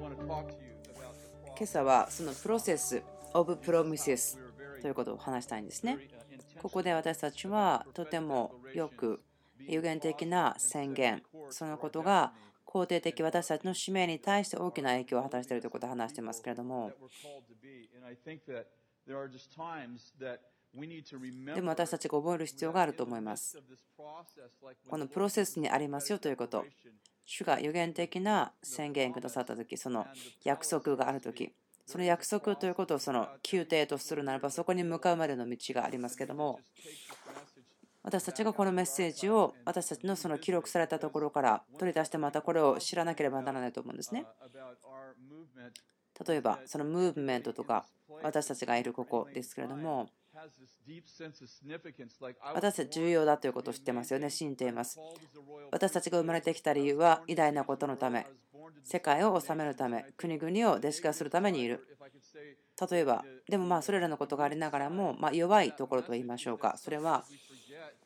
今朝はそのプロセス、オブ・プロミセスということを話したいんですね。ここで私たちはとてもよく有限的な宣言、そのことが肯定的私たちの使命に対して大きな影響を果たしているということを話していますけれども、でも私たちが覚える必要があると思います。このプロセスにありますよということ。主が予言的な宣言くださったとき、その約束があるとき、その約束ということをその宮廷とするならば、そこに向かうまでの道がありますけども、私たちがこのメッセージを私たちのその記録されたところから取り出してまたこれを知らなければならないと思うんですね。例えばそのムーブメントとか私たちがいるここですけれども私たち重要だということを知ってますよね、信じています。私たちが生まれてきた理由は偉大なことのため、世界を治めるため、国々を弟子化するためにいる。例えば、でもまあそれらのことがありながらも、ま弱いところと言いましょうか、それは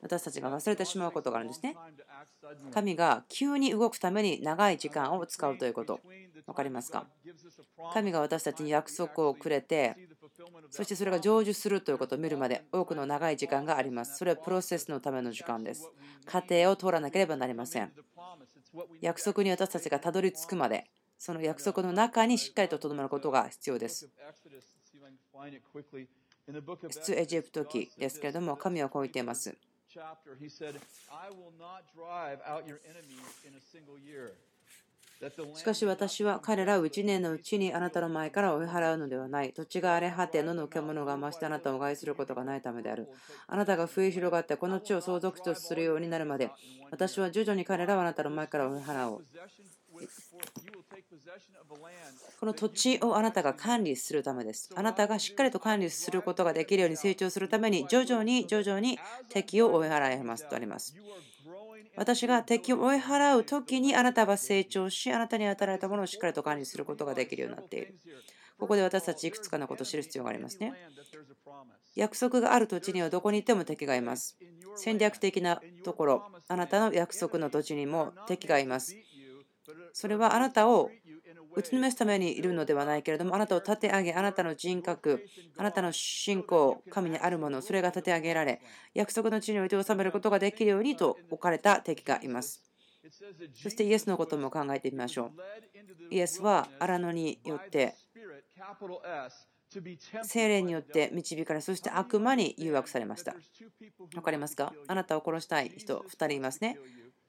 私たちが忘れてしまうことがあるんですね。神が急に動くために長い時間を使うということ。分かりますか？神が私たちに約束をくれて、そしてそれが成就するということを見るまで多くの長い時間があります。それはプロセスのための時間です。過程を通らなければなりません。約束に私たちがたどり着くまで、その約束の中にしっかりととどまることが必要です。出エジプト記ですけれども、神はこう言っています。しかし私は彼らを1年のうちにあなたの前から追い払うのではない。土地が荒れ果て、野の獣が増してあなたを害することがないためである。あなたが増え広がってこの地を相続とするようになるまで、私は徐々に彼らをあなたの前から追い払おう。この土地をあなたが管理するためです。あなたがしっかりと管理することができるように成長するために、徐々に徐々に敵を追い払いますとあります。私が敵を追い払う時にあなたは成長し、あなたに与えられたものをしっかりと管理することができるようになっている。ここで私たちいくつかのことを知る必要がありますね。約束がある土地にはどこにいても敵がいます。戦略的なところ、あなたの約束の土地にも敵がいます。それはあなたを打ちのめすためにいるのではないけれども、あなたを立て上げ、あなたの人格、あなたの信仰、神にあるもの、それが立て上げられ、約束の地において収めることができるようにと置かれた敵がいます。そしてイエスのことも考えてみましょう。イエスは荒野によって、精霊によって導かれ、そして悪魔に誘惑されました。分かりますかあなたを殺したい人、2人いますね。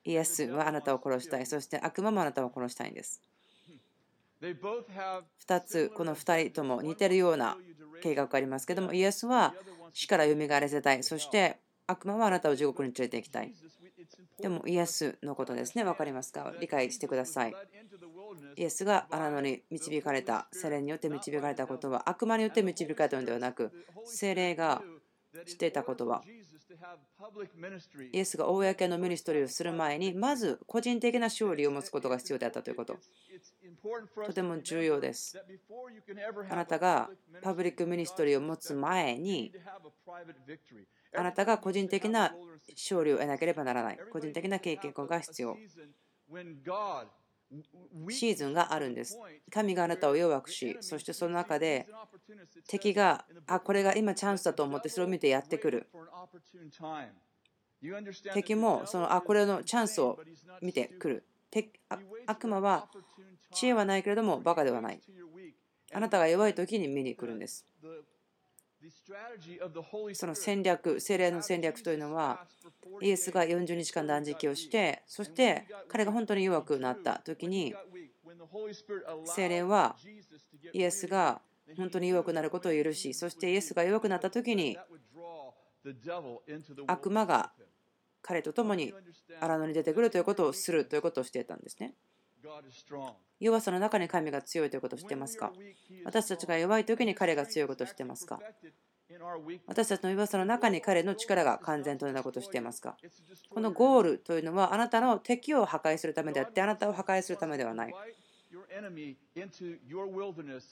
イエスはあなたを殺したい。そして悪魔もあなたを殺したいんです。2つ、この2人とも似てるような計画がありますけども、イエスは死から蘇らせたい。そして悪魔はあなたを地獄に連れて行きたい。でもイエスのことですね。分かりますか？理解してください。イエスが荒野に導かれた、聖霊によって導かれたことは悪魔によって導かれたのではなく、聖霊がしていたことはイエスが公の ministry をする前にまず個人的な勝利を持つことが必要であったということ。とても重要です。あなたが public ministry を持つ前にあなたが個人的な勝利を得なければならない。個人的な経験が必要シーズンがあるんです。神があなたを弱くし、そしてその中で敵が、あ、これが今チャンスだと思ってそれを見てやってくる。敵もそのあこれのチャンスを見てくる。悪魔は知恵はないけれどもバカではない。あなたが弱い時に見に来るんです。その戦略、精霊の戦略というのは、イエスが40日間断食をして、そして彼が本当に弱くなった時に、精霊はイエスが本当に弱くなることを許し、そしてイエスが弱くなった時に、悪魔が彼と共に荒野に出てくるということをするということをしていたんですね。弱さの中に神が強いということを知っていますか？私たちが弱い時に彼が強いことを知っていますか？私たちの弱さの中に彼の力が完全となることを知っていますか？このゴールというのはあなたの敵を破壊するためであってあなたを破壊するためではない。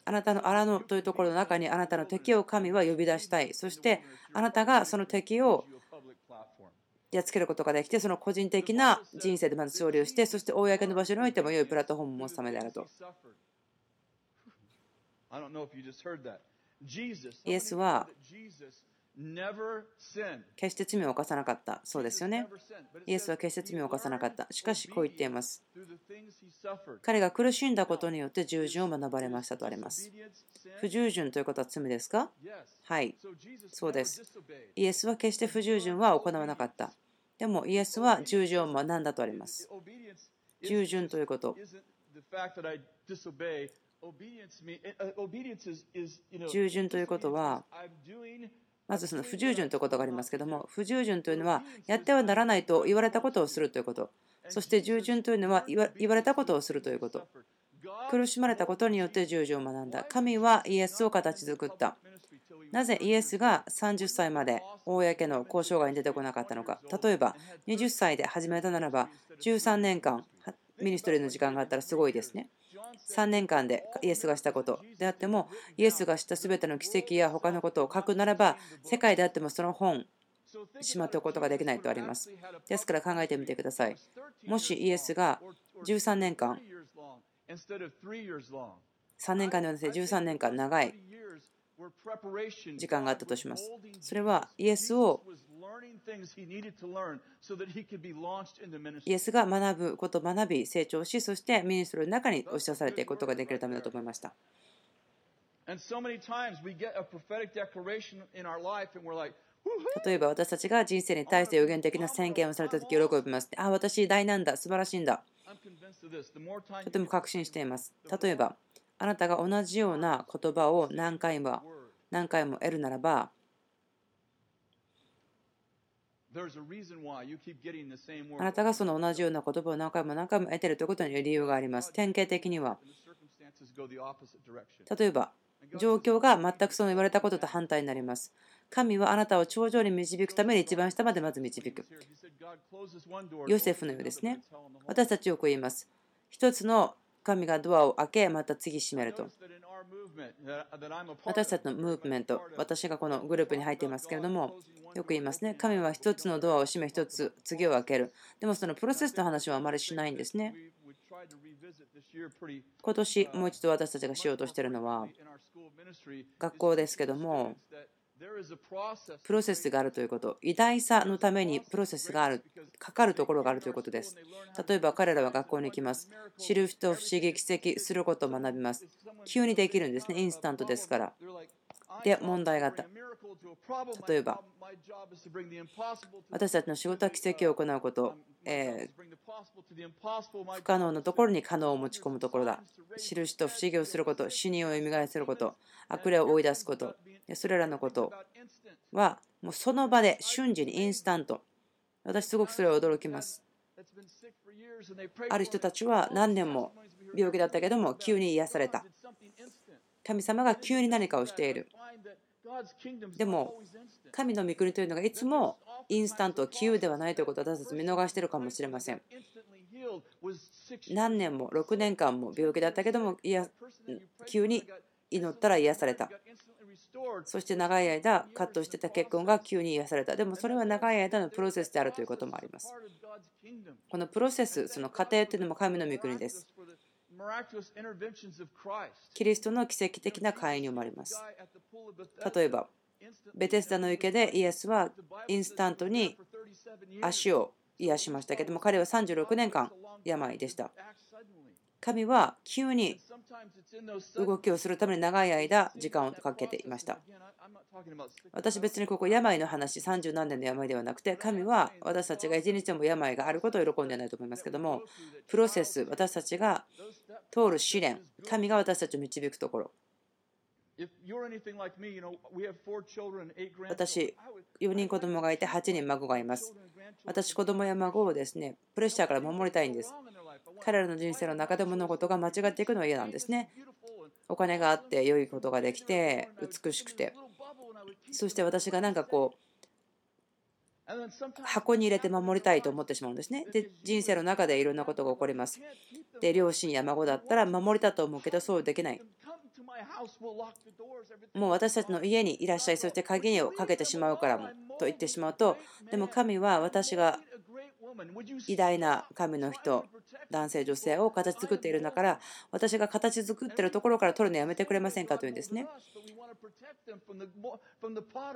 あなたの荒野というところの中にあなたの敵を神は呼び出したい。そしてあなたがその敵をやっつけることができて、その個人的な人生でまず勝利をして、そして公の場所においても良いプラットフォームを持つためであると。イエスは決して罪を犯さなかった。そうですよね。イエスは決して罪を犯さなかった。しかし、こう言っています。彼が苦しんだことによって従順を学ばれましたとあります。不従順ということは罪ですか？はい。そうです。イエスは決して不従順は行わなかった。でも、イエスは従順を学んだとあります。従順ということ。従順ということは、まずその不従順ということがありますけども、不従順というのは、やってはならないと言われたことをするということ。そして従順というのは、言われたことをするということ。苦しまれたことによって従順を学んだ。神はイエスを形作った。なぜイエスが30歳まで公の交渉外に出てこなかったのか。例えば、20歳で始めたならば、13年間ミニストリーの時間があったらすごいですね。3年間でイエスがしたことであっても、イエスがした全ての奇跡や他のことを書くならば、世界であってもその本、しまっておくことができないとあります。ですから考えてみてください。もしイエスが13年間、3年間ではなくて13年間長い時間があったとします。それはイエスをイエスが学ぶことを学び、成長し、そしてミニストリーの中に押し出されていくことができるためだと思いました。例えば私たちが人生に対して予言的な宣言をされたとき喜びます。ああ、私大なんだ、素晴らしいんだ。とても確信しています。例えば、あなたが同じような言葉を何回も何回も得るならば、あなたがその同じような言葉を何回も何回も得ているということに理由があります。典型的には、例えば、状況が全くその言われたことと反対になります。神はあなたを頂上に導くために一番下までまず導く。ヨセフのようですね。私たちよく言います。一つの神がドアを開け、また次閉めると。私たちのムーブメント、私がこのグループに入っていますけれども、よく言いますね。神は一つのドアを閉め、一つ次を開ける。でもそのプロセスの話はあまりしないんですね。今年もう一度私たちがしようとしているのは、学校ですけども、プロセスがあるということ、偉大さのためにプロセスがある、かかるところがあるということです。例えば彼らは学校に行きます。知る人、不思議、奇跡することを学びます。急にできるんですね、インスタントですから。で、問題があった。例えば、私たちの仕事は奇跡を行うこと、えー、不可能なところに可能を持ち込むところだ。印と不思議をすること、死人を蘇らせること、悪霊を追い出すこと、それらのことは、もうその場で瞬時にインスタント。私、すごくそれは驚きます。ある人たちは何年も病気だったけども、急に癒された。神様が急に何かをしている。でも、神の御国というのがいつもインスタント、急ではないということを私たち見逃しているかもしれません。何年も6年間も病気だったけども、いや急に祈ったら癒された。そして長い間、カットしてた結婚が急に癒された。でもそれは長い間のプロセスであるということもあります。このプロセス、その過程というのも神の御国です。キリストの奇跡的な介入もあります。例えば、ベテスダの池でイエスはインスタントに足を癒しましたけども、彼は36年間病でした。神は急に動きをするために長い間時間をかけていました。私別にここ病の話30何年の病ではなくて神は私たちが一日でも病があることを喜んでないと思いますけどもプロセス私たちが通る試練神が私たちを導くところ。私4人子供がいて8人孫がいます。私子供や孫をですねプレッシャーから守りたいんです。彼らの人生の中で物事が間違っていくのは嫌なんですね。お金があって良いことができて美しくて。そして私がなんかこう箱に入れて守りたいと思ってしまうんですね。で人生の中でいろんなことが起こります。で両親や孫だったら守りたと思うけどそうできない。もう私たちの家にいらっしゃいそして鍵をかけてしまうからもと言ってしまうとでも神は私が偉大な神の人男性、女性を形作っているんだから私が形作ってるところから取るのやめてくれませんかというんですね。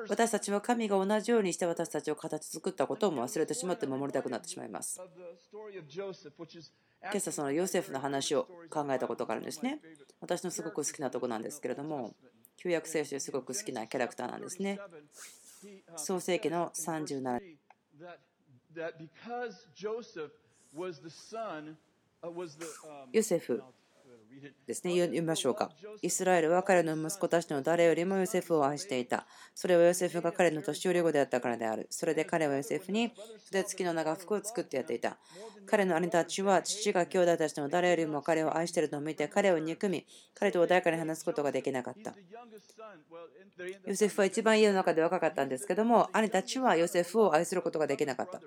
私たちは神が同じようにして私たちを形作ったことも忘れてしまって守りたくなってしまいます。今朝そのヨセフの話を考えたことがあるんですね。私のすごく好きなとこなんですけれども、旧約聖書ですごく好きなキャラクターなんですね。創世紀の37ヨセフですね、読みましょうか。イスラエルは彼の息子たちの誰よりもヨセフを愛していた。それはヨセフが彼の年寄り子であったからである。それで彼はヨセフに筆付きの長服を作ってやっていた。彼の兄たちは父が兄弟たちの誰よりも彼を愛しているのを見て彼を憎み、彼と穏やかに話すことができなかった。ヨセフは一番家の中で若かったんですけども、兄たちはヨセフを愛することができなかった。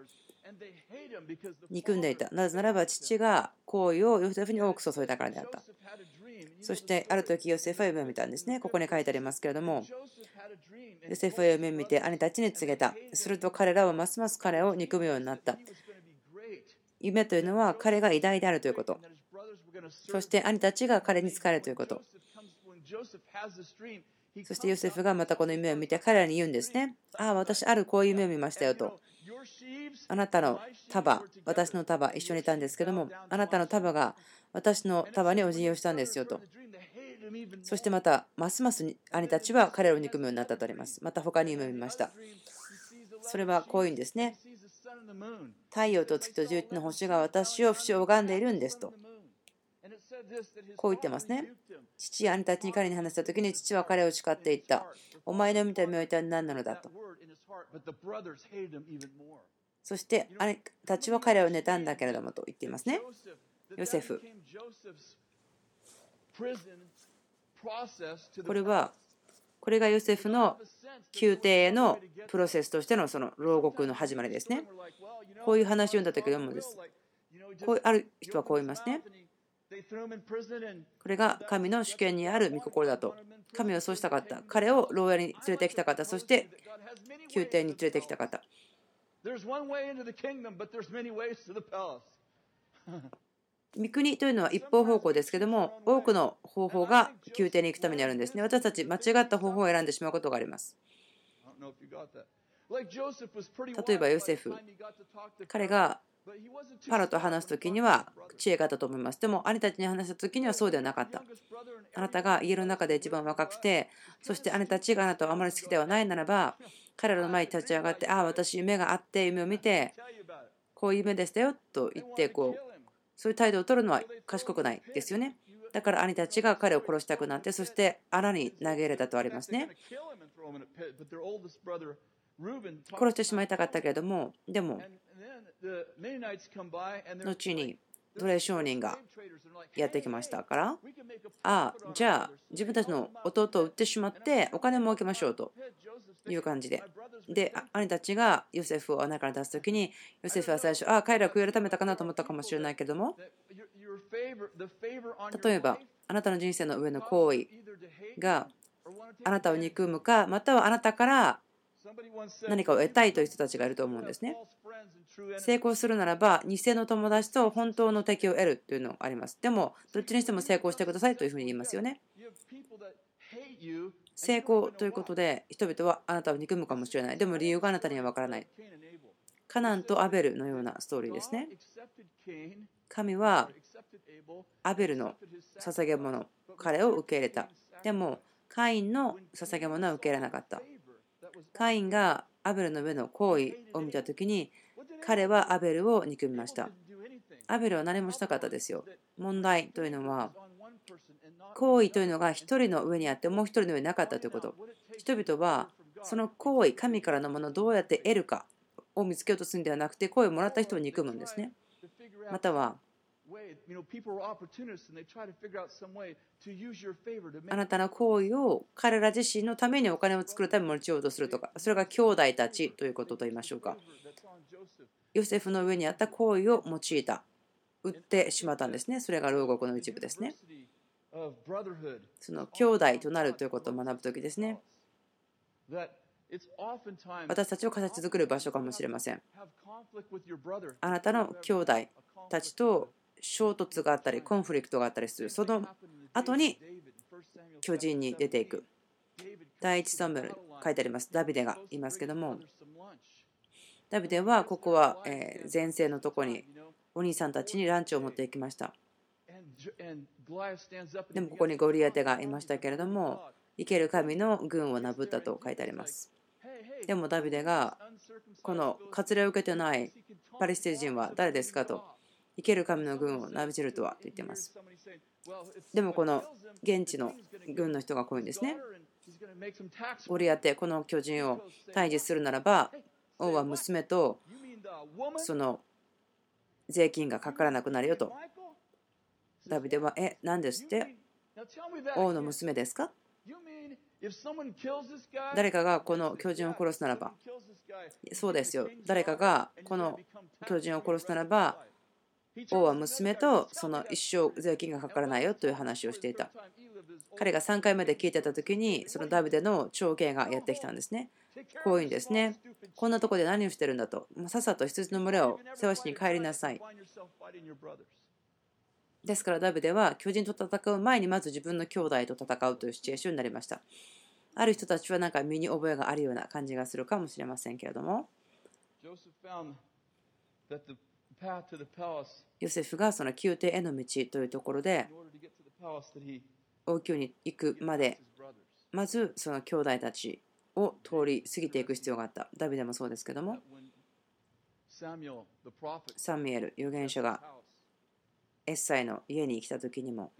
憎んでいた。なぜならば父が好意をヨセフに多く注いだからであった。そしてある時ヨセフは夢を見たんですね。ここに書いてありますけれども、ヨセフは夢を見て兄たちに告げた。すると彼らはますます彼を憎むようになった。夢というのは彼が偉大であるということ。そして兄たちが彼に仕えるということ。そしてヨセフがまたこの夢を見て彼らに言うんですね。ああ、私あるこういう夢を見ましたよと。あなたの束、私の束、一緒にいたんですけども、あなたの束が私の束にお辞儀をしたんですよと。そしてまた、ますます兄たちは彼を憎むようになったとあります。また他に夢を見ました。それはこういうんですね。太陽と月と十一の星が私を不死を拝んでいるんですと。こう言ってますね。父や兄たちに彼に話した時に父は彼を叱っていった。お前の見た目は一体何なのだと。そして兄たちは彼を妬んだけれどもと言っていますね。ヨセフ。これはこれがヨセフの宮廷へのプロセスとしてのその牢獄の始まりですね。こういう話を読んだ時でもです。こうある人はこう言いますね。これが神の主権にある御心だと。神はそうしたかった。彼を牢屋に連れてきたかった。そして宮廷に連れてきたかった。御国というのは一方方向ですけども、多くの方法が宮廷に行くためにあるんですね。私たち間違った方法を選んでしまうことがあります。例えばヨセフ、彼がパロと話す時には知恵があったと思います。でも兄たちに話した時にはそうではなかった。あなたが家の中で一番若くて、そして姉たちがあなたをあまり好きではないならば、彼らの前に立ち上がって、ああ、私夢があって夢を見て、こういう夢でしたよと言ってこうそういう態度を取るのは賢くないですよね。だから兄たちが彼を殺したくなって、そして穴に投げ入れたとありますね。殺してしまいたかったけれども、でも、後に奴隷商人がやってきましたから、ああ、じゃあ自分たちの弟を売ってしまってお金儲けましょうという感じで。で、兄たちがヨセフを穴から出す時に、ヨセフは最初、ああ、彼ら悔い改めたかなと思ったかもしれないけども、例えば、あなたの人生の上の行為があなたを憎むか、またはあなたから何かを得たいという人たちがいると思うんですね。成功するならば、偽の友達と本当の敵を得るというのがあります。でも、どっちにしても成功してくださいというふうに言いますよね。成功ということで、人々はあなたを憎むかもしれない。でも理由があなたには分からない。カナンとアベルのようなストーリーですね。神はアベルの捧げ物、彼を受け入れた。でも、カインの捧げ物は受け入れなかった。カインがアベルの上の行為を見た時に彼はアベルを憎みました。アベルは何もしなかったですよ。問題というのは行為というのが一人の上にあってもう一人の上になかったということ。人々はその行為神からのものをどうやって得るかを見つけようとするんではなくて行為をもらった人を憎むんですね。またはあなたの行為を彼ら自身のためにお金を作るために持ちようとするとか、それが兄弟たちということと言いましょうか。ヨセフの上にあった行為を用いた、売ってしまったんですね。それが牢獄の一部ですね。その兄弟となるということを学ぶときですね。私たちを形作る場所かもしれません。あなたの兄弟たちと衝突があったりコンフリクトがあったりする。その後に巨人に出ていく。第一サムエル書いてあります。ダビデがいますけども。ダビデはここは前世のとこにお兄さんたちにランチを持っていきました。でもここにゴリアテがいましたけれども生ける神の軍をなぶったと書いてあります。でもダビデがこの割礼を受けてないパレスチナ人は誰ですかと生ける神の軍をなびじるとはと言ってます。でもこの現地の軍の人がこういうんですね。ゴリアテこの巨人を退治するならば王は娘とその税金がかからなくなるよと。ダビデはえ何ですって？王の娘ですか？誰かがこの巨人を殺すならば。そうですよ。誰かがこの巨人を殺すならば王は娘とその一生税金がかからないよという話をしていた。彼が3回目で聞いてた時にそのダビデの長兄がやってきたんですね。こういうんですね。こんなとこで何をしてるんだと。さっさと羊の群れを世話しに帰りなさい。ですからダビデは巨人と戦う前にまず自分の兄弟と戦うというシチュエーションになりました。ある人たちはなんか身に覚えがあるような感じがするかもしれませんけれども。ヨセフがその宮廷への道というところで王宮に行くまでまずその兄弟たちを通り過ぎていく必要があった。ダビデもそうですけどもサミュエル預言者がエッサイの家に来た時にも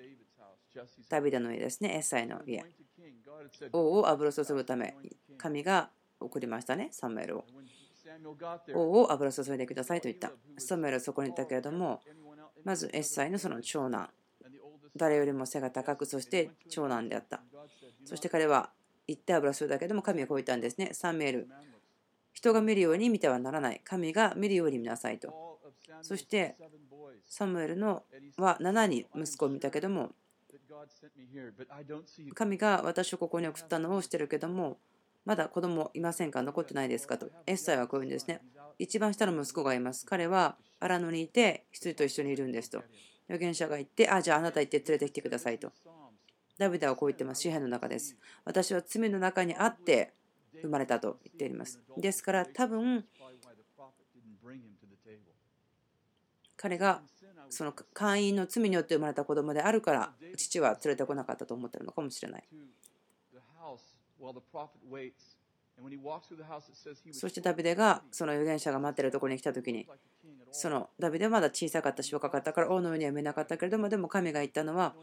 ダビデの家ですねエッサイの家。王を油を注ぐため神が送りましたねサムエルを王を油注いでくださいと言った。サムエルはそこにいたけれどもまずエッサイのその長男。誰よりも背が高くそして長男であった。そして彼は言って油するだけでも神はこう言ったんですね。サムエル人が見るように見てはならない。神が見るように見なさいと。そしてサムエルのは7人息子を見たけども神が私をここに送ったのをしてるけどもまだ子供いませんか？残ってないですか？と。エッサイはこういうんですね。一番下の息子がいます。彼は荒野にいて羊と一緒にいるんですと。預言者が言ってあじゃああなた行って連れてきてくださいと。ダビデはこう言ってます。支配の中です。私は罪の中にあって生まれたと言っています。ですから多分彼がその会員の罪によって生まれた子供であるから父は連れてこなかったと思ってるのかもしれない。そしてダビデがその預言者が待っているところに来た時にそのダビデはまだ小さかったし若かったから王の上には見えなかったけれどもでも神が言ったのは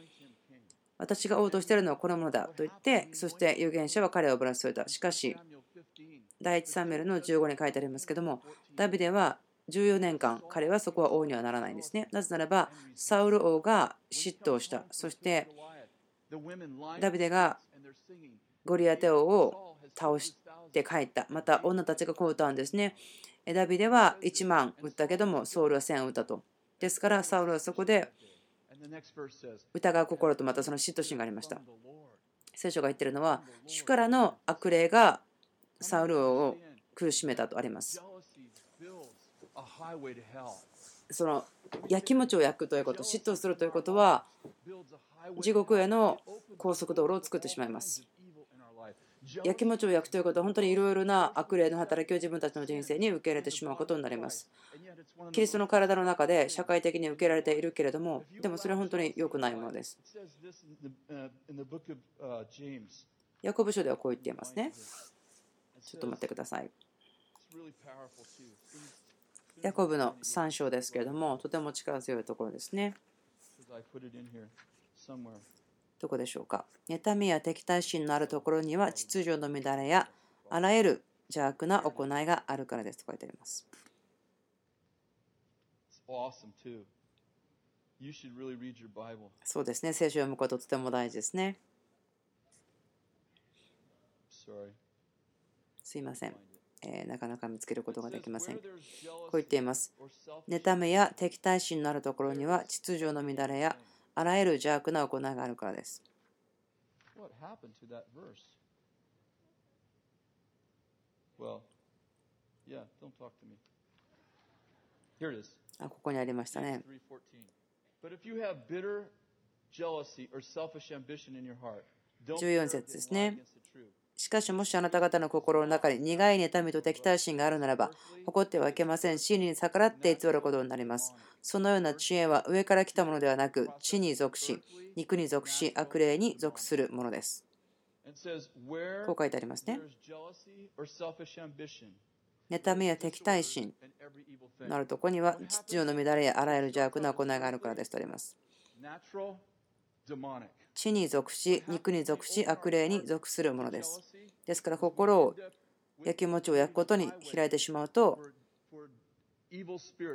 私が王としているのはこのものだと言ってそして預言者は彼をブラス添えた。しかし第一サムエルの15に書いてありますけどもダビデは14年間彼はそこは王にはならないんですね。なぜならばサウル王が嫉妬した。そしてダビデがゴリアテ王を倒して帰った。また女たちがこう歌うんですね。エダビデは1万撃ったけどもソウルは1000撃ったと。ですからサウルはそこで疑う心とまたその嫉妬心がありました。聖書が言ってるのは主からの悪霊がサウルを苦しめたとあります。その焼き餅を焼くということ嫉妬するということは地獄への高速道路を作ってしまいます。焼き餅を焼くということは本当にいろいろな悪霊の働きを自分たちの人生に受け入れてしまうことになります。キリストの体の中で社会的に受けられているけれどもでもそれは本当に良くないものです。ヤコブ書ではこう言っていますね。ちょっと待ってください。ヤコブの3章ですけれども、とても力強いところですね。どこでしょうか？妬みや敵対心のあるところには秩序の乱れやあらゆる邪悪な行いがあるからですと書いてあります。そうですね、聖書を読むこととても大事ですね。すいません。えなかなか見つけることができません。こう言っています。妬みや敵対心のあるところには秩序の乱れやあらゆる邪悪な行いがあるからです。あここにありましたね。14節ですね。しかし、もしあなた方の心の中に苦い妬みと敵対心があるならば、怒ってはいけません。真理に逆らって偽ることになります。そのような知恵は上から来たものではなく、地に属し、肉に属し、悪霊に属するものです。こう書いてありますね。妬みや敵対心のあるところには、秩序の乱れやあらゆる邪悪な行いがあるからですとあります。地に属し、肉に属し、悪霊に属するものです。ですから、心を、やきもちを焼くことに開いてしまうと、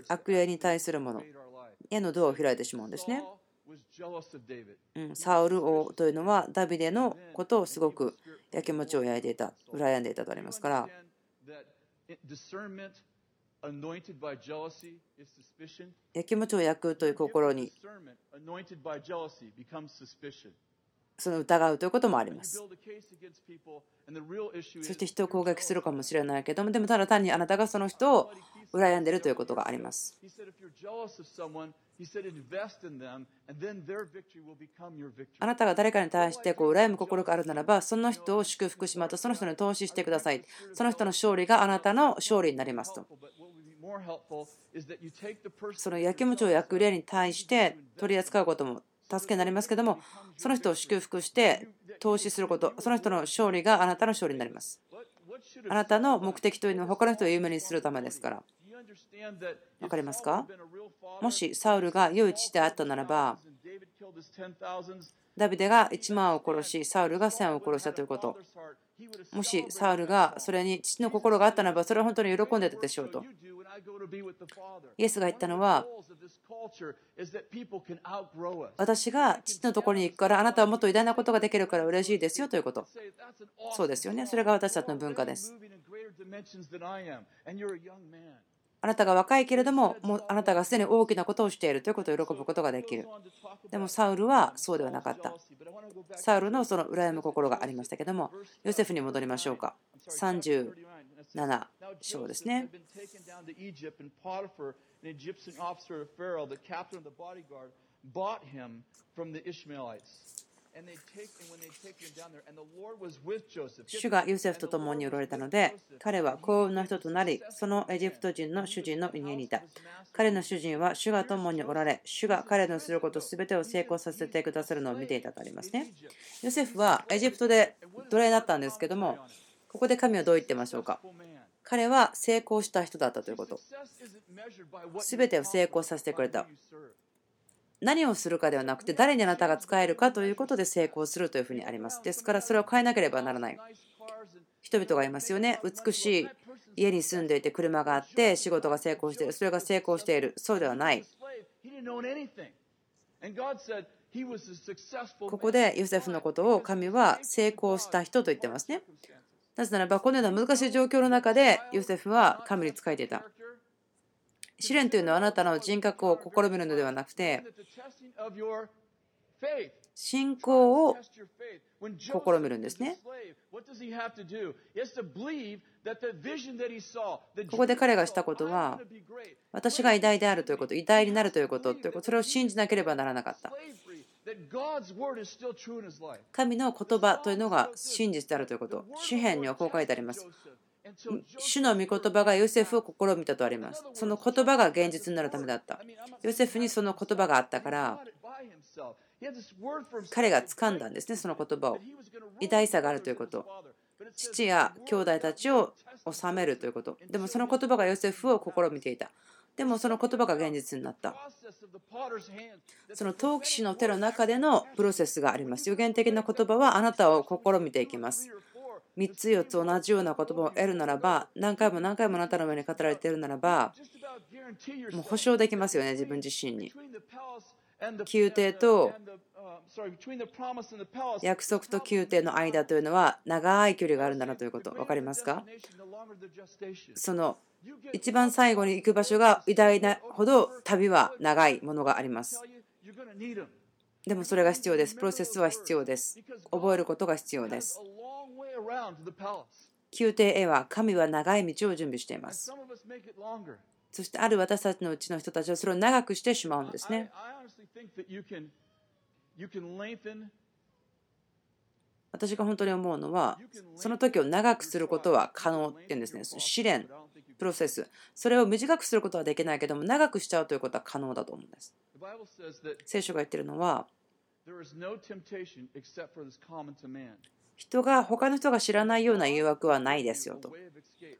悪霊に対するものへのドアを開いてしまうんですね。うん、サウル王というのはダビデのことをすごくやきもちを焼いていた、羨んでいたとありますから。やきもちを焼くという心にその疑うということもあります。そして人を攻撃するかもしれないけども、でもただ単にあなたがその人を羨んでいるということがあります。あなたが誰かに対してこう羨む心があるならば、その人を祝福しまと、その人に投資してください。その人の勝利があなたの勝利になりますと。そのやきもちを焼く例に対して取り扱うことも助けになりますけども、その人を祝福して投資すること、その人の勝利があなたの勝利になります。あなたの目的というのは他の人を有名にするためですから。分かりますか？もしサウルが良い父であったならば、ダビデが1万を殺し、サウルが1000を殺したということ。もしサウルがそれに父の心があったならば、それは本当に喜んでたでしょうと。イエスが言ったのは、私が父のところに行くから、あなたはもっと偉大なことができるから嬉しいですよということ。そうですよね。それが私たちの文化です。あなたが若いけれども、もうあなたがすでに大きなことをしているということを喜ぶことができる。でもサウルはそうではなかった。サウルのその羨む心がありましたけども、ヨセフに戻りましょうか。37章ですね。主がヨセフと共におられたので、彼は幸運の人となり、そのエジプト人の主人の家にいた。彼の主人は主が共におられ、主が彼のすることすべてを成功させてくださるのを見ていたとありますね。ヨセフはエジプトで奴隷だったんですけども、ここで神はどう言ってましょうか？彼は成功した人だったということ。すべてを成功させてくれた。何をするかではなくて誰にあなたが使えるかということで成功するというふうにあります。ですからそれを変えなければならない。人々がいますよね。美しい家に住んでいて車があって仕事が成功している。それが成功している。そうではない。ここでヨセフのことを神は成功した人と言ってますね。なぜならばこのような難しい状況の中でヨセフは神に仕えていた。試練というのはあなたの人格を試みるのではなくて、信仰を試みるんですね。ここで彼がしたことは、私が偉大であるということ、偉大になるということ、それを信じなければならなかった。神の言葉というのが真実であるということ、詩篇にはこう書いてあります。主の御言葉がヨセフを試みたとあります。その言葉が現実になるためだった。ヨセフにその言葉があったから、彼が掴んだんですね、その言葉を。偉大さがあるということ。父や兄弟たちを治めるということ。でもその言葉がヨセフを試みていた。でもその言葉が現実になった。その陶器師の手の中でのプロセスがあります。予言的な言葉はあなたを試みていきます。3つ4つ同じような言葉を得るならば何回も何回もあなたの上に語られているならばもう保証できますよね自分自身に宮廷と約束と宮廷の間というのは長い距離があるんだなということ分かりますか？その一番最後に行く場所が偉大なほど旅は長いものがありますでもそれが必要ですプロセスは必要です覚えることが必要です宮廷へは神は長い道を準備しています。そしてある私たちのうちの人たちはそれを長くしてしまうんですね。私が本当に思うのは、その時を長くすることは可能っていうんですね。試練、プロセス。それを短くすることはできないけども、長くしちゃうということは可能だと思うんです。聖書が言ってるのは、人が他の人が知らないような誘惑はないですよと。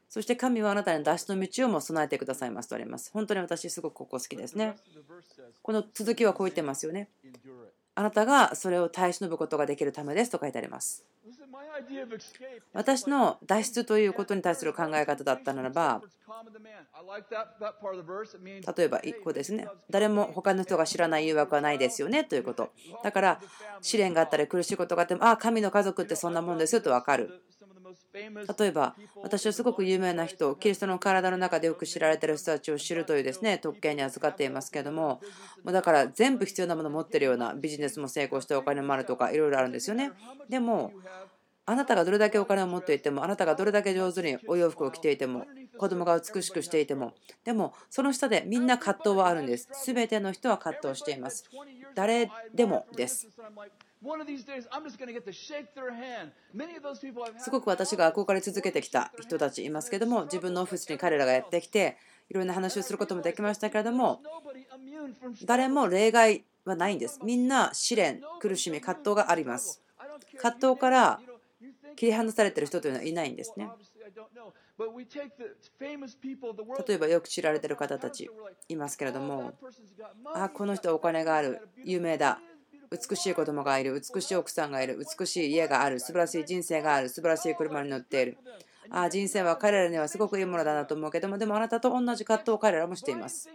そして神はあなたに脱出の道をも備えてくださいますとあります。本当に私すごくここ好きですね。この続きはこう言ってますよね。あなたがそれを耐え忍ぶことができるためですと書いてあります。私の脱出ということに対する考え方だったならば、例えば1個ですね、誰も他の人が知らない誘惑はないですよねということ。だから、試練があったり苦しいことがあっても、ああ、神の家族ってそんなもんですよと分かる。例えば、私はすごく有名な人、キリストの体の中でよく知られてる人たちを知るというですね特権に預かっていますけれども、だから全部必要なものを持ってるようなビジネスも成功してお金もあるとかいろいろあるんですよね。でも、あなたがどれだけお金を持っていても、あなたがどれだけ上手にお洋服を着ていても、子供が美しくしていても、でもその下でみんな葛藤はあるんです。すべての人は葛藤しています。誰でもです。すごく私が憧れ続けてきた人たちいますけども、自分のオフィスに彼らがやってきて、いろんな話をすることもできましたけれども、誰も例外はないんです。みんな試練、苦しみ、葛藤があります。葛藤から切り離されてる人というのはいないんですね。例えばよく知られてる方たちいますけれども、あこの人お金がある、有名だ、美しい子供がいる、美しい奥さんがいる、美しい家がある、素晴らしい人生がある、素晴らしい車に乗っている。あ人生は彼らにはすごくいいものだなと思うけども、でもあなたと同じ葛藤を彼らもしています。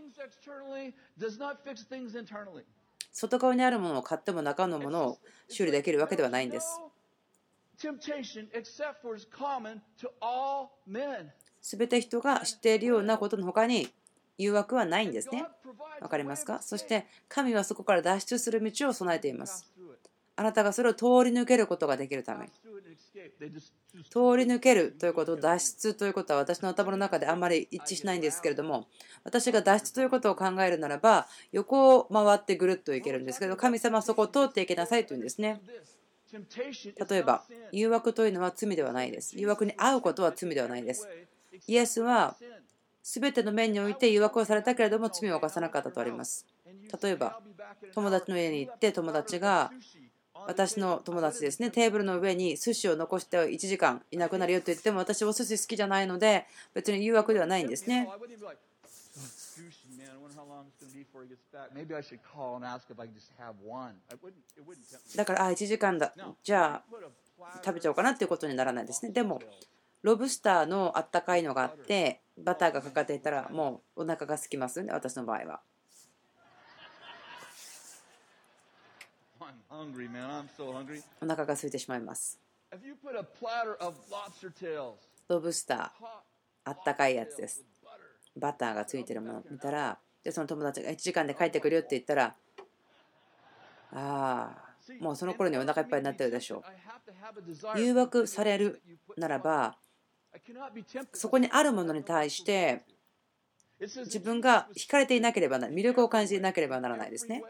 外側にあるものを買っても中のものを修理できるわけではないんです。すべて人が知っているようなことの他に誘惑はないんですね。わかりますか？そして神はそこから脱出する道を備えています。あなたがそれを通り抜けることができるために。通り抜けるということ、脱出ということは私の頭の中であんまり一致しないんですけれども、私が脱出ということを考えるならば、横を回ってぐるっといけるんですけど、神様はそこを通っていきなさいというんですね。例えば、誘惑というのは罪ではないです。誘惑に遭うことは罪ではないです。イエスは全ての面において誘惑をされたけれども罪を犯さなかったとあります。例えば、友達の家に行って友達が私の友達ですね、テーブルの上に寿司を残して1時間いなくなるよと言っても私お寿司好きじゃないので別に誘惑ではないんですね。だから、あ、1時間だ。じゃあ、食べちゃおうかなっていうことにならないですね。でも、ロブスターのあったかいのがあって、バターがかかっていたら、もうお腹が空きますね、私の場合は。お腹が空いてしまいます。ロブスター、あったかいやつです。バターがついてるものを見たら、でその友達が1時間で帰ってくるよって言ったら、ああ、もうその頃にお腹いっぱいになってるでしょう。誘惑されるならば、そこにあるものに対して自分が惹かれていなければならない魅力を感じていなければならないですね。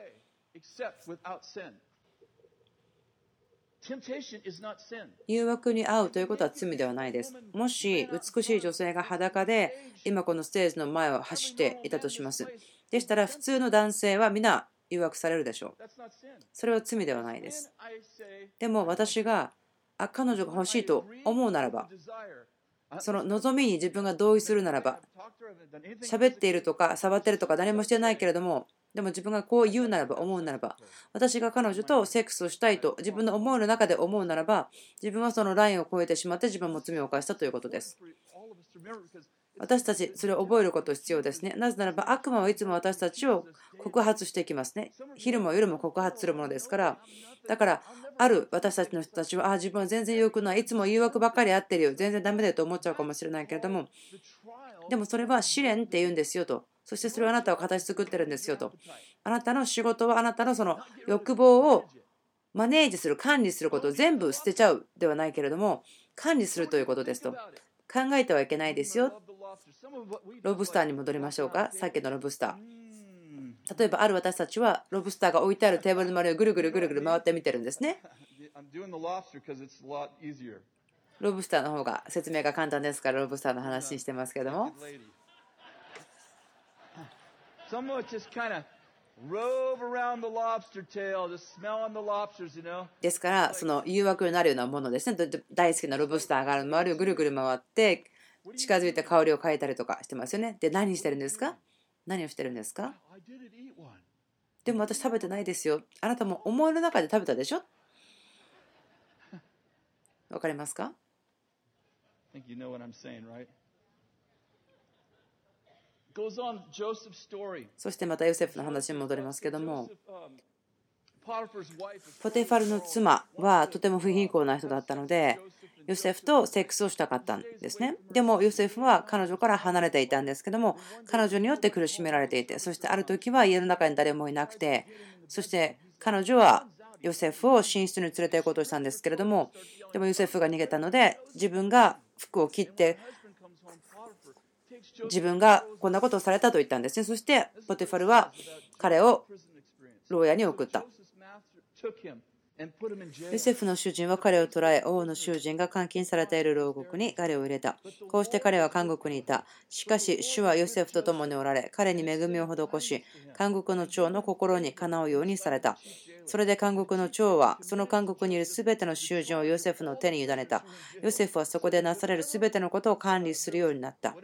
誘惑に遭うということは罪ではないです。もし美しい女性が裸で今このステージの前を走っていたとします。でしたら普通の男性は皆誘惑されるでしょう。それは罪ではないです。でも私があ彼女が欲しいと思うならばその望みに自分が同意するならば喋っているとか触ってるとか何もしてないけれどもでも自分がこう言うならば思うならば私が彼女とセックスをしたいと自分の思いの中で思うならば自分はそのラインを越えてしまって自分も罪を犯したということです。私たちそれを覚えること必要ですね。なぜならば悪魔はいつも私たちを告発していきますね。昼も夜も告発するものですから。だからある私たちの人たちはあ自分は全然良くない。いつも誘惑ばっかりあってるよ。全然ダメだよと思っちゃうかもしれないけれども。でもそれは試練って言うんですよとそしてそれをあなたは形作ってるんですよと。あなたの仕事はあなたのその欲望をマネージする、管理することを全部捨てちゃうではないけれども、管理するということですと。考えてはいけないですよ。ロブスターに戻りましょうか。さっきのロブスター。例えばある私たちはロブスターが置いてあるテーブルの周りをぐるぐるぐるぐる回って見てるんですね。ロブスターの方が説明が簡単ですからロブスターの話にしてますけども。ですから、その誘惑になるようなものですね。大好きなロブスターがある周りをぐるぐる回って近づいて香りを嗅いだりとかしてますよね。で、何してるんですか？何をしてるんですか？でも私食べてないですよ。あなたも思いの中で食べたでしょ？わかりますか？そしてまたヨセフの話に戻りますけども、ポテファルの妻はとても不貧困な人だったので、ヨセフとセックスをしたかったんですね。でもヨセフは彼女から離れていたんですけども、彼女によって苦しめられていて、そしてある時は家の中に誰もいなくて、そして彼女はヨセフを寝室に連れて行こうとしたんですけれども、でもヨセフが逃げたので、自分が服を切って自分がこんなことをされたと言ったんですね。そしてポテファルは彼を牢屋に送った。ヨセフの主人は彼を捕らえ、王の囚人が監禁されている牢獄に彼を入れた。こうして彼は監獄にいた。しかし、主はヨセフと共におられ、彼に恵みを施し、監獄の長の心にかなうようにされた。それで監獄の長は、その監獄にいるすべての囚人をヨセフの手に委ねた。ヨセフはそこでなされるすべてのことを管理するようになった。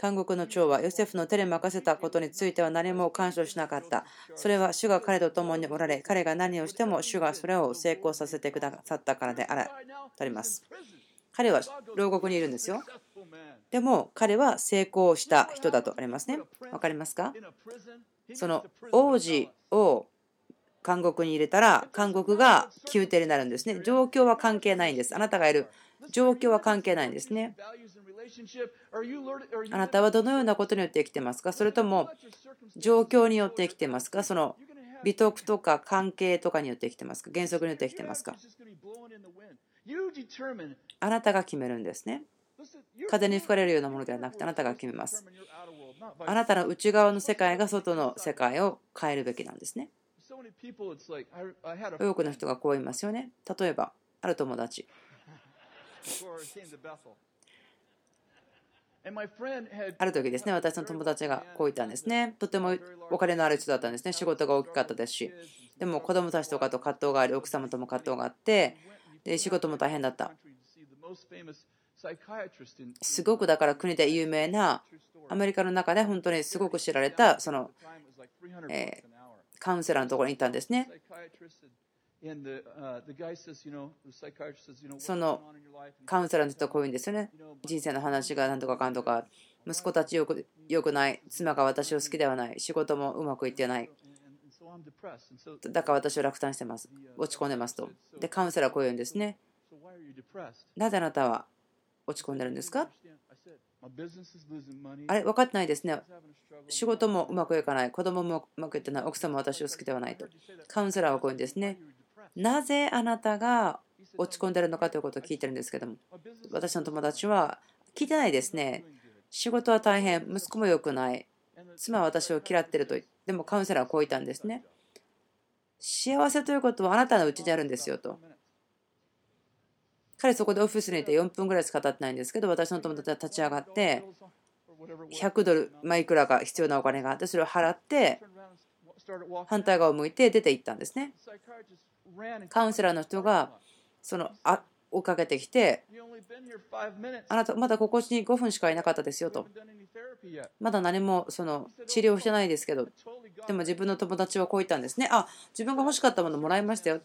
監獄の長はヨセフの手に任せたことについては何も干渉しなかった。それは主が彼と共におられ、彼が何をしても主がそれを成功させてくださったからであります。彼は牢獄にいるんですよ。でも彼は成功した人だとありますね。わかりますか？その王子を監獄に入れたら監獄が宮廷になるんですね。状況は関係ないんです。あなたがいる状況は関係ないんですね。あなたはどのようなことによって生きてますか？それとも状況によって生きてますか？その美徳とか関係とかによって生きてますか？原則によって生きてますか？あなたが決めるんですね。風に吹かれるようなものではなくてあなたが決めます。あなたの内側の世界が外の世界を変えるべきなんですね。多くの人がこう言いますよね。例えば、ある友達。ある時ですね、私の友達がこう言ったんですね。とてもお金のある人だったんですね。仕事が大きかったですし。でも子供たちとかと葛藤があり、奥様とも葛藤があって、で仕事も大変だった。すごくだから国で有名なアメリカの中で本当にすごく知られたその、えカウンセラーのところに行ったんですね。そのカウンセラーの人はこう言うんですよね。人生の話が何とかかんとか、息子たちよくよくない、妻が私を好きではない、仕事もうまくいってない。だから私は落胆してます。落ち込んでますと。で、カウンセラーはこう言うんですね。なぜあなたは落ち込んでるんですか？あれ、分かってないですね。仕事もうまくいかない、子供もうまくいってない、奥さんも私を好きではないと。カウンセラーはこう言うんですね。なぜあなたが落ち込んでるのかということを聞いてるんですけども、私の友達は聞いてないですね。仕事は大変、息子も良くない、妻は私を嫌ってると、でもカウンセラーはこう言ったんですね。幸せということはあなたのうちにあるんですよと。彼そこでオフィスにいて4分ぐらいしか経ってないんですけど、私の友達は立ち上がって、100ドル、まあ、いくらか必要なお金があって、それを払って、反対側を向いて出て行ったんですね。カウンセラーの人がそのあ追っかけてきて、あなたまだここに5分しかいなかったですよと。まだ何もその治療してないですけど、でも自分の友達はこう言ったんですね。あ自分が欲しかったものもらいましたよ。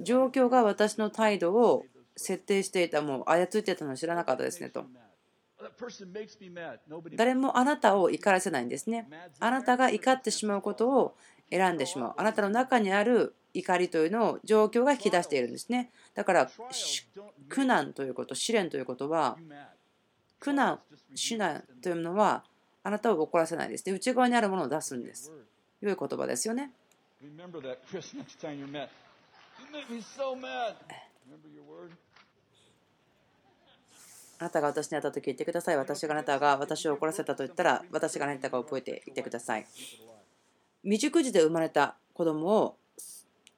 状況が私の態度を設定していた、もう操っていたのを知らなかったですねと。誰もあなたを怒らせないんですね。あなたが怒ってしまうことを選んでしまう。あなたの中にある怒りというのを状況が引き出しているんですね。だから苦難ということ、試練ということは苦難、試難というのはあなたを怒らせないですね。内側にあるものを出すんです。良い言葉ですよね。あなたが私に会った時言ってください。私があなたが私を怒らせたと言ったら、私が何だか覚えていてください。未熟児で生まれた子供を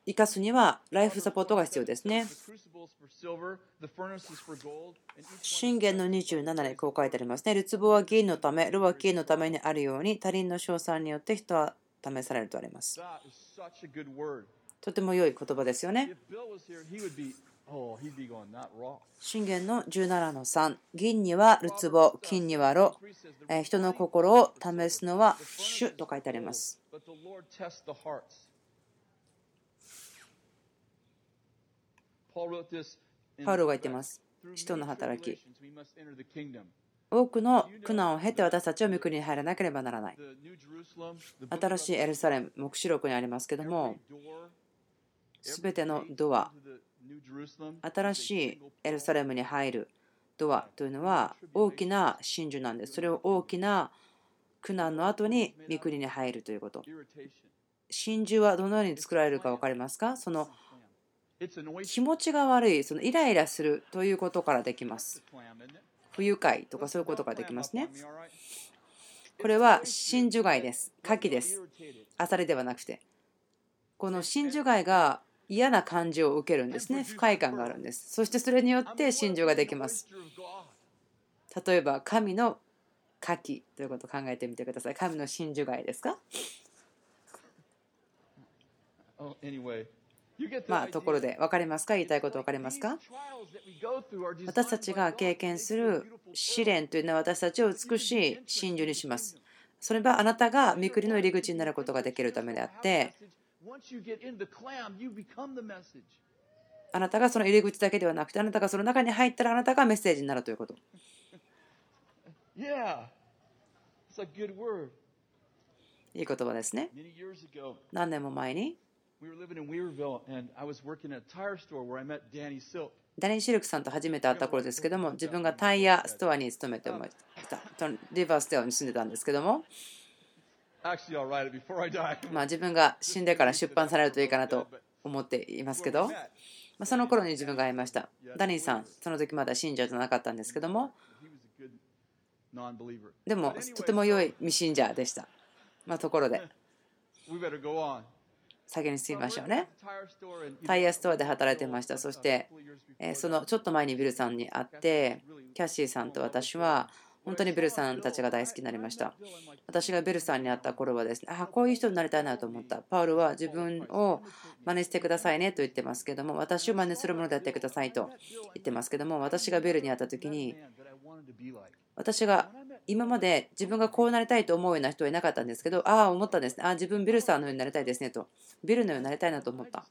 生かすにはライフサポートが必要ですね。信玄の27にこう書いてありますね。るつぼは銀のため、炉は金のためにあるように、他人の賞賛によって人は試されるとあります。とても良い言葉ですよね。信玄の17の3、銀にはるつぼ、金には炉、人の心を試すのは主と書いてあります。パウロが言っています。使徒の働き。多くの苦難を経て私たちは御国に入らなければならない。新しいエルサレム、黙示録にありますけども、すべてのドア、新しいエルサレムに入るドアというのは大きな真珠なんです。それを大きな苦難の後に御国に入るということ。真珠はどのように作られるか分かりますか？その気持ちが悪い、そのイライラするということからできます。不愉快とかそういうことができますね。これは真珠貝です。牡蠣です。アサリではなくて。この真珠貝が嫌な感じを受けるんですね。不快感があるんです。そしてそれによって真珠ができます。例えば、神の牡蠣ということを考えてみてください。神の真珠貝ですか？まあ、ところで分かりますか？言いたいこと分かりますか？私たちが経験する試練というのは私たちを美しい真珠にします。それはあなたが御国の入り口になることができるためであってあなたがその入り口だけではなくてあなたがその中に入ったらあなたがメッセージになるということ。いい言葉ですね。何年も前にダニー・シルクさんと初めて会った頃ですけども、自分がタイヤストアに勤めてました。リバーステアに住んでたんですけども、まあ自分が死んでから出版されるといいかなと思っていますけど、まあ、その頃に自分が会いました。ダニーさん、その時まだ信者じゃなかったんですけども、でもとても良い未信者でした。まあ、ところで。先に進みましょうね。タイヤストアで働いてました。そして、そのちょっと前にビルさんに会って、キャッシーさんと私は、本当にベルさんたちが大好きになりました。私がベルさんに会った頃はですね、あこういう人になりたいなと思った。パウルは自分を真似してくださいねと言ってますけども、私を真似するものでやってくださいと言ってますけども、私がベルに会った時に、私が今まで自分がこうなりたいと思うような人はいなかったんですけど、ああ、思ったんですね。ああ、自分ビルさんのようになりたいですねと。ビルのようになりたいなと思った。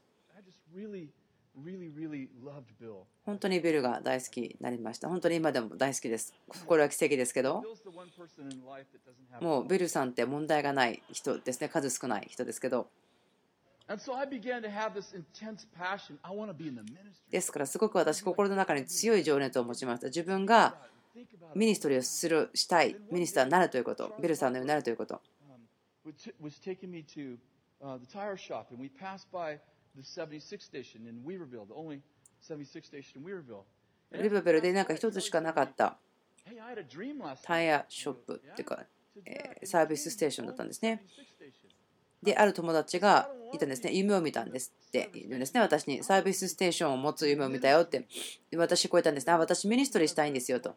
本当にビルが大好きになりました。本当に今でも大好きです。これは奇跡ですけど、もうビルさんって問題がない人ですね。数少ない人ですけど。ですから、すごく私、心の中に強い情熱を持ちました。自分が ministry をするしたい、 minister になるということ、ビルさんのようになるということ。リバベルでなんか一つしかなかったタイヤショップっていうか、えサービスステーションだったんですね。で、ある友達がいたんですね。夢を見たんですって言うんですね。私にサービスステーションを持つ夢を見たよって。私、こう言ったんですね。あ、私、ミニストリーしたいんですよと。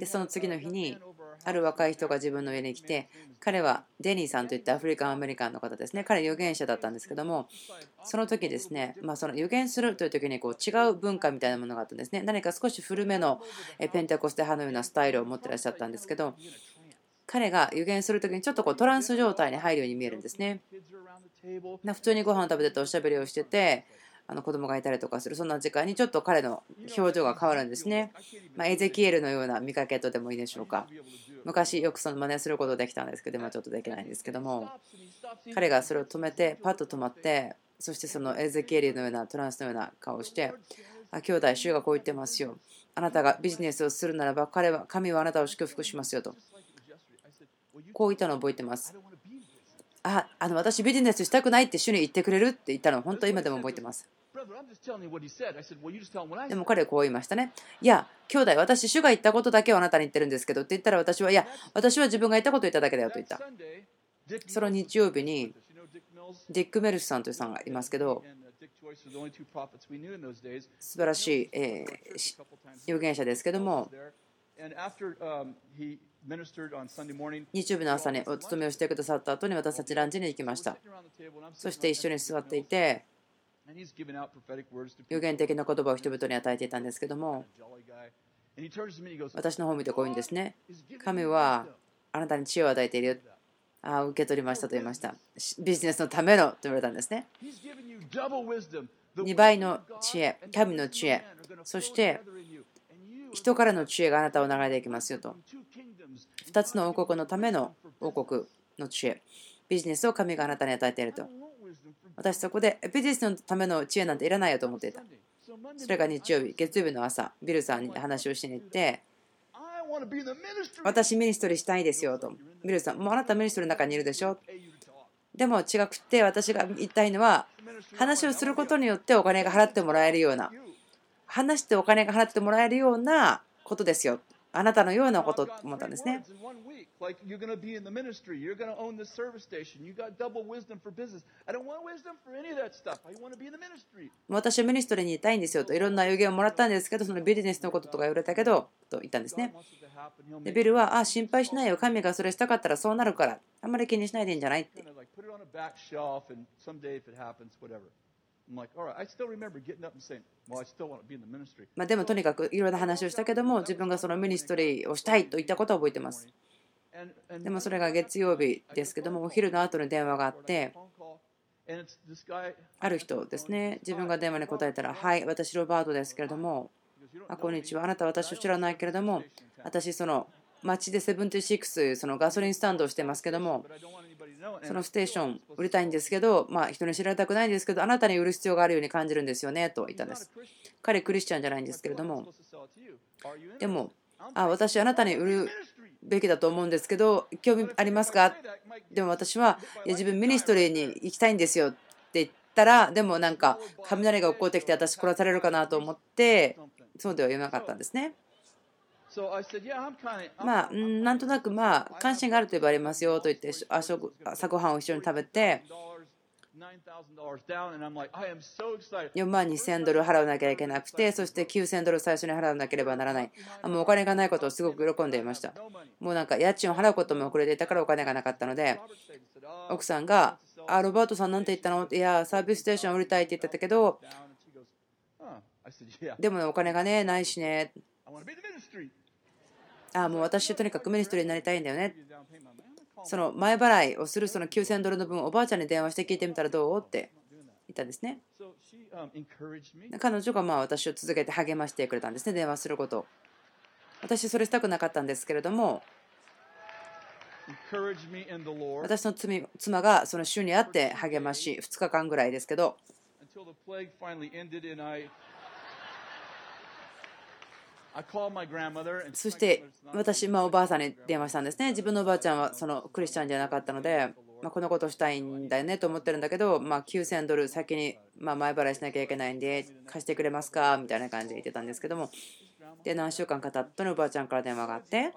でその次の日にある若い人が自分の家に来て彼はデニーさんといったアフリカンアメリカンの方ですね。彼預言者だったんですけどもその時ですね、まあ、その預言するという時にこう違う文化みたいなものがあったんですね。何か少し古めのペンテコステ派のようなスタイルを持ってらっしゃったんですけど彼が預言する時にちょっとこうトランス状態に入るように見えるんですね。普通にご飯を食べてておしゃべりをしててあの子供がいたりとかするそんな時間にちょっと彼の表情が変わるんですね。まあ、エゼキエルのような見かけとでもいいでしょうか。昔よくその真似することできたんですけど今ちょっとできないんですけども。彼がそれを止めてパッと止まってそしてそのエゼキエルのようなトランスのような顔をしてあ兄弟主がこう言ってますよ。あなたがビジネスをするならば彼は神はあなたを祝福しますよと。こう言ったのを覚えてます。ああの私ビジネスしたくないって主に言ってくれるって言ったのを本当今でも覚えてます。でも彼はこう言いましたね。いや、兄弟、私、主が言ったことだけをあなたに言ってるんですけどって言ったら私は、いや、私は自分が言ったことを言っただけだよと言った。その日曜日に、ディック・メルスさんというさんがいますけど、素晴らしい、えー、預言者ですけども、日曜日の朝にお勤めをしてくださった後に私たちランチに行きました。そして一緒に座っていて、予言的な言葉を人々に与えていたんですけども、私の方を見てこういうんですね。神はあなたに知恵を与えているあ、受け取りましたと言いました。ビジネスのためのと言われたんですね。2倍の知恵、神の知恵、そして人からの知恵があなたを流れていきますよと。2つの王国のための王国の知恵、ビジネスを神があなたに与えていると。私そこでビジネスのための知恵なんていらないよと思っていた。それが日曜日、月曜日の朝、ビルさんに話をしに行って、私 ministry したいですよと。ビルさん、もうあなた ministry の中にいるでしょ？でも違くて私が言いたいのは話をすることによってお金が払ってもらえるような話してお金が払ってもらえるようなことですよ。あなたのようなことと思ったんですね。私はミニストリーにいたいんですよといろんな予言をもらったんですけど、そのビジネスのこととか言われたけど、と言ったんですね。でビルは、あ、心配しないよ、神がそれしたかったらそうなるから、あんまり気にしないでいいんじゃないって。まあでもとにかくいろんな話をしたけども自分がその ministry をしたいと言ったことを覚えてます。でもそれが月曜日ですけどもお昼の後に電話があってある人ですね。自分が電話に答えたら「はい私ロバートですけれどもあこんにちは。あなた私を知らないけれども私その街で seventy-six そのガソリンスタンドをしてますけどもそのステーション売りたいんですけど、まあ、人に知られたくないんですけど、あなたに売る必要があるように感じるんですよねと言ったんです。彼、クリスチャンじゃないんですけれども、でも、あ私、あなたに売るべきだと思うんですけど、興味ありますか？でも私は、いや自分ミニストリーに行きたいんですよって言ったら、でもなんか、雷が起こってきて私殺されるかなと思って、そうでは言えなかったんですね。まあ、なんとなくまあ関心があると言われますよと言って朝ごはんを一緒に食べて4万2000ドル払わなきゃいけなくてそして9000ドル最初に払わなければならない。もうお金がないことをすごく喜んでいました。もうなんか家賃を払うことも遅れていたからお金がなかったので奥さんが「あロバートさんなんて言ったの?」いやサービスステーション売りたいって言ってたけどでもお金がねないしね。あもう私とにかくミニストリーになりたいんだよね。その前払いをするその9000ドルの分おばあちゃんに電話して聞いてみたらどう？って言ったんですね。彼女がまあ私を続けて励ましてくれたんですね、電話すること。私それしたくなかったんですけれども、私の妻がその週に会って励まし、2日間ぐらいですけど、そして私、おばあさんに電話したんですね。自分のおばあちゃんはそのクリスチャンじゃなかったので、まあ、このことしたいんだよねと思ってるんだけど、まあ、9000ドル先にま前払いしなきゃいけないんで、貸してくれますかみたいな感じで言ってたんですけども、で、何週間か経ったのおばあちゃんから電話があって、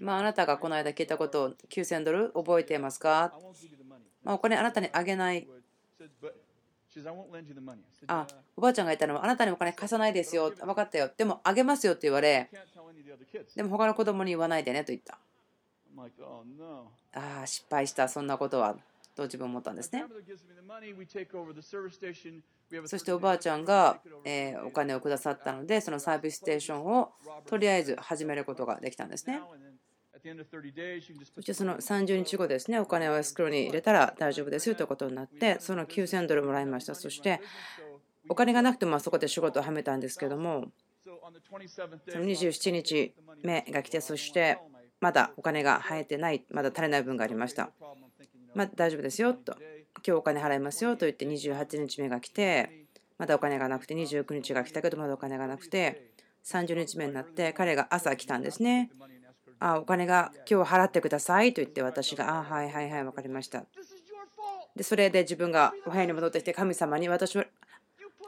まあ、あなたがこの間聞いたことを9000ドル覚えていますか、まあ、お金あなたにあげない。あ、おばあちゃんが言ったのは、あなたにお金貸さないですよ。分かったよ。でも、あげますよって言われ、でも他の子供に言わないでねと言った。ああ、失敗した、そんなことは。と自分思ったんですね。そしておばあちゃんがえお金をくださったので、そのサービスステーションをとりあえず始めることができたんですね。そしてその30日後ですね、お金をエスクロに入れたら大丈夫ですよということになって、その9000ドルもらいました。そして、お金がなくてもそこで仕事をはめたんですけども、その27日目が来て、そしてまだお金が生えてない、まだ足りない分がありました。まあ、大丈夫ですよと、今日お金払いますよと言って28日目が来て、まだお金がなくて、29日が来たけどまだお金がなくて、30日目になって彼が朝来たんですね。あお金が今日払ってくださいと言って私が、あはいはいはい、分かりました。で、それで自分がお部屋に戻ってきて、神様に私は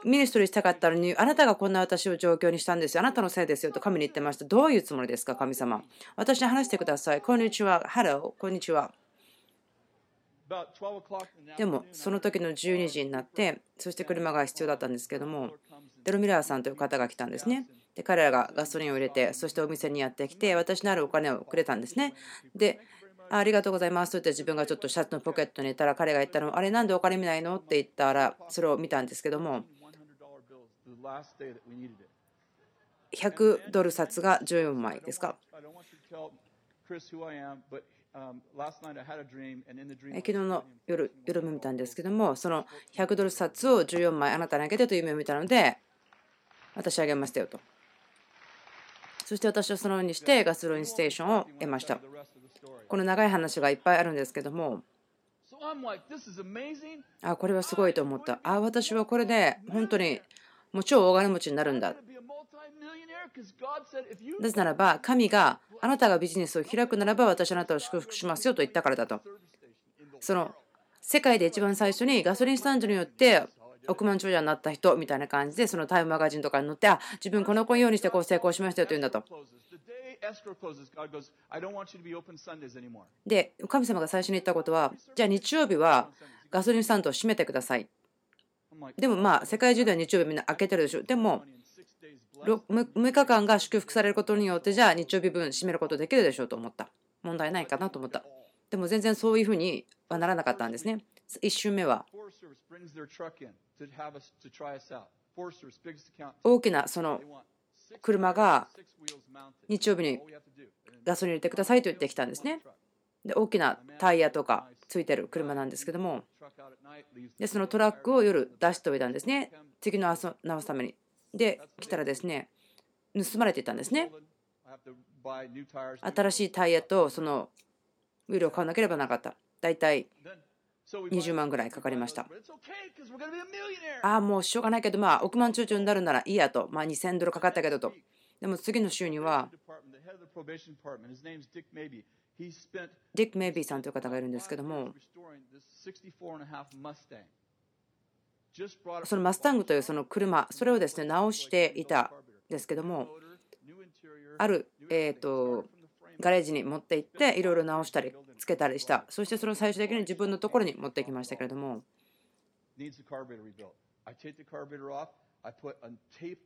ministry したかったのに、あなたがこんな私を状況にしたんですよ。あなたのせいですよと神に言ってました。どういうつもりですか、神様。私に話してください。こんにちは。 Hello、こんにちは。でも、その時の12時になって、そして車が必要だったんですけども、デロミラーさんという方が来たんですね。で、彼らがガソリンを入れて、そしてお店にやってきて、私のあるお金をくれたんですね。で、ありがとうございますと言って自分がちょっとシャツのポケットに入れたら彼が言ったのあれなんでお金見ないの？って言ったらそれを見たんですけども100ドル札が14枚ですか。昨日の夜夜見たんですけどもその100ドル札を14枚あなたにあげてという夢を見たので私あげましたよと。そして私はそのようにしてガソリンステーションを得ました。この長い話がいっぱいあるんですけども。あこれはすごいと思った。あ私はこれで本当にもう超大金持ちになるんだ。なぜならば神があなたがビジネスを開くならば私あなたを祝福しますよと言ったからだと。その世界で一番最初にガソリンスタンドによって億万長者になった人みたいな感じでそのタイムマガジンとかに載ってあ自分この子のようにしてこう成功しましたよと言うんだとで、神様が最初に言ったことは、じゃあ日曜日はガソリンスタンドを閉めてください。でもまあ、世界中では日曜日みんな開けてるでしょ。でも、6日間が祝福されることによって、じゃあ日曜日分閉めることできるでしょうと思った。問題ないかなと思った。でも全然そういうふうにはならなかったんですね。1週目は。大きなその車が日曜日にガソリン入れてくださいと言ってきたんですね。で大きなタイヤとかついてる車なんですけども。でそのトラックを夜出しておいたんですね。次の朝直すために。で来たらですね盗まれていたんですね。新しいタイヤとそのウィルを買わなければなかった。大体20万ぐらいかかりました。ああ、もうしょうがないけど、まあ、億万長者になるならいいやと。まあ、2000ドルかかったけどと。でも次の週には、ディック・メイビーさんという方がいるんですけども、そのマスタングというその車、それをですね直していたんですけども、ある、えーとガレージに持って行っていろいろ直したりつけたりした。そしてそれを最終的に自分のところに持ってきましたけれども。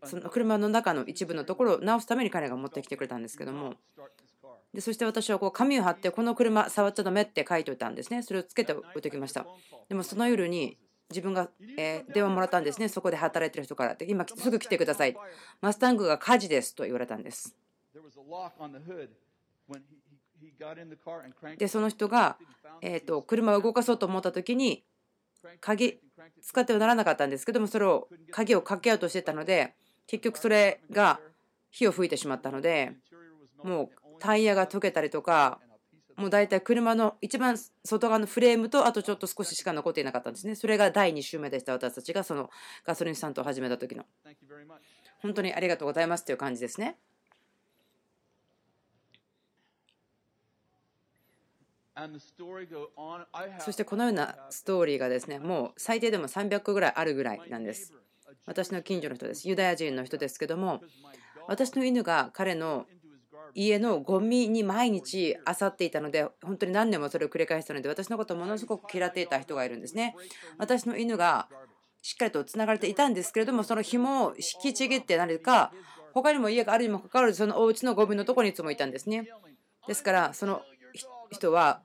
その車の中の一部のところを直すために彼が持ってきてくれたんですけどもでそして私はこう紙を貼ってこの車触っちゃダメって書いておいたんですね。それをつけておいておきました。でもその夜に自分が、え電話もらったんですね。そこで働いてる人から。で今すぐ来てください。マスタングが火事ですと言われたんですでその人が、えー、と車を動かそうと思った時に鍵使ってはならなかったんですけどもそれを鍵をかけようとしてたので結局それが火を吹いてしまったのでもうタイヤが溶けたりとかもう大体車の一番外側のフレームとあとちょっと少ししか残っていなかったんですね。それが第2週目でした私たちがそのガソリンスタンドを始めた時の。本当にありがとうございますという感じですねそしてこのようなストーリーがですねもう最低でも300個ぐらいあるぐらいなんです。私の近所の人です。ユダヤ人の人ですけども私の犬が彼の家のゴミに毎日漁っていたので本当に何年もそれを繰り返したので私のことをものすごく嫌っていた人がいるんですね。私の犬がしっかりとつながれていたんですけれどもその紐を引きちぎって何か他にも家があるにもかかわらずそのお家のゴミのところにいつもいたんですね。ですからその人は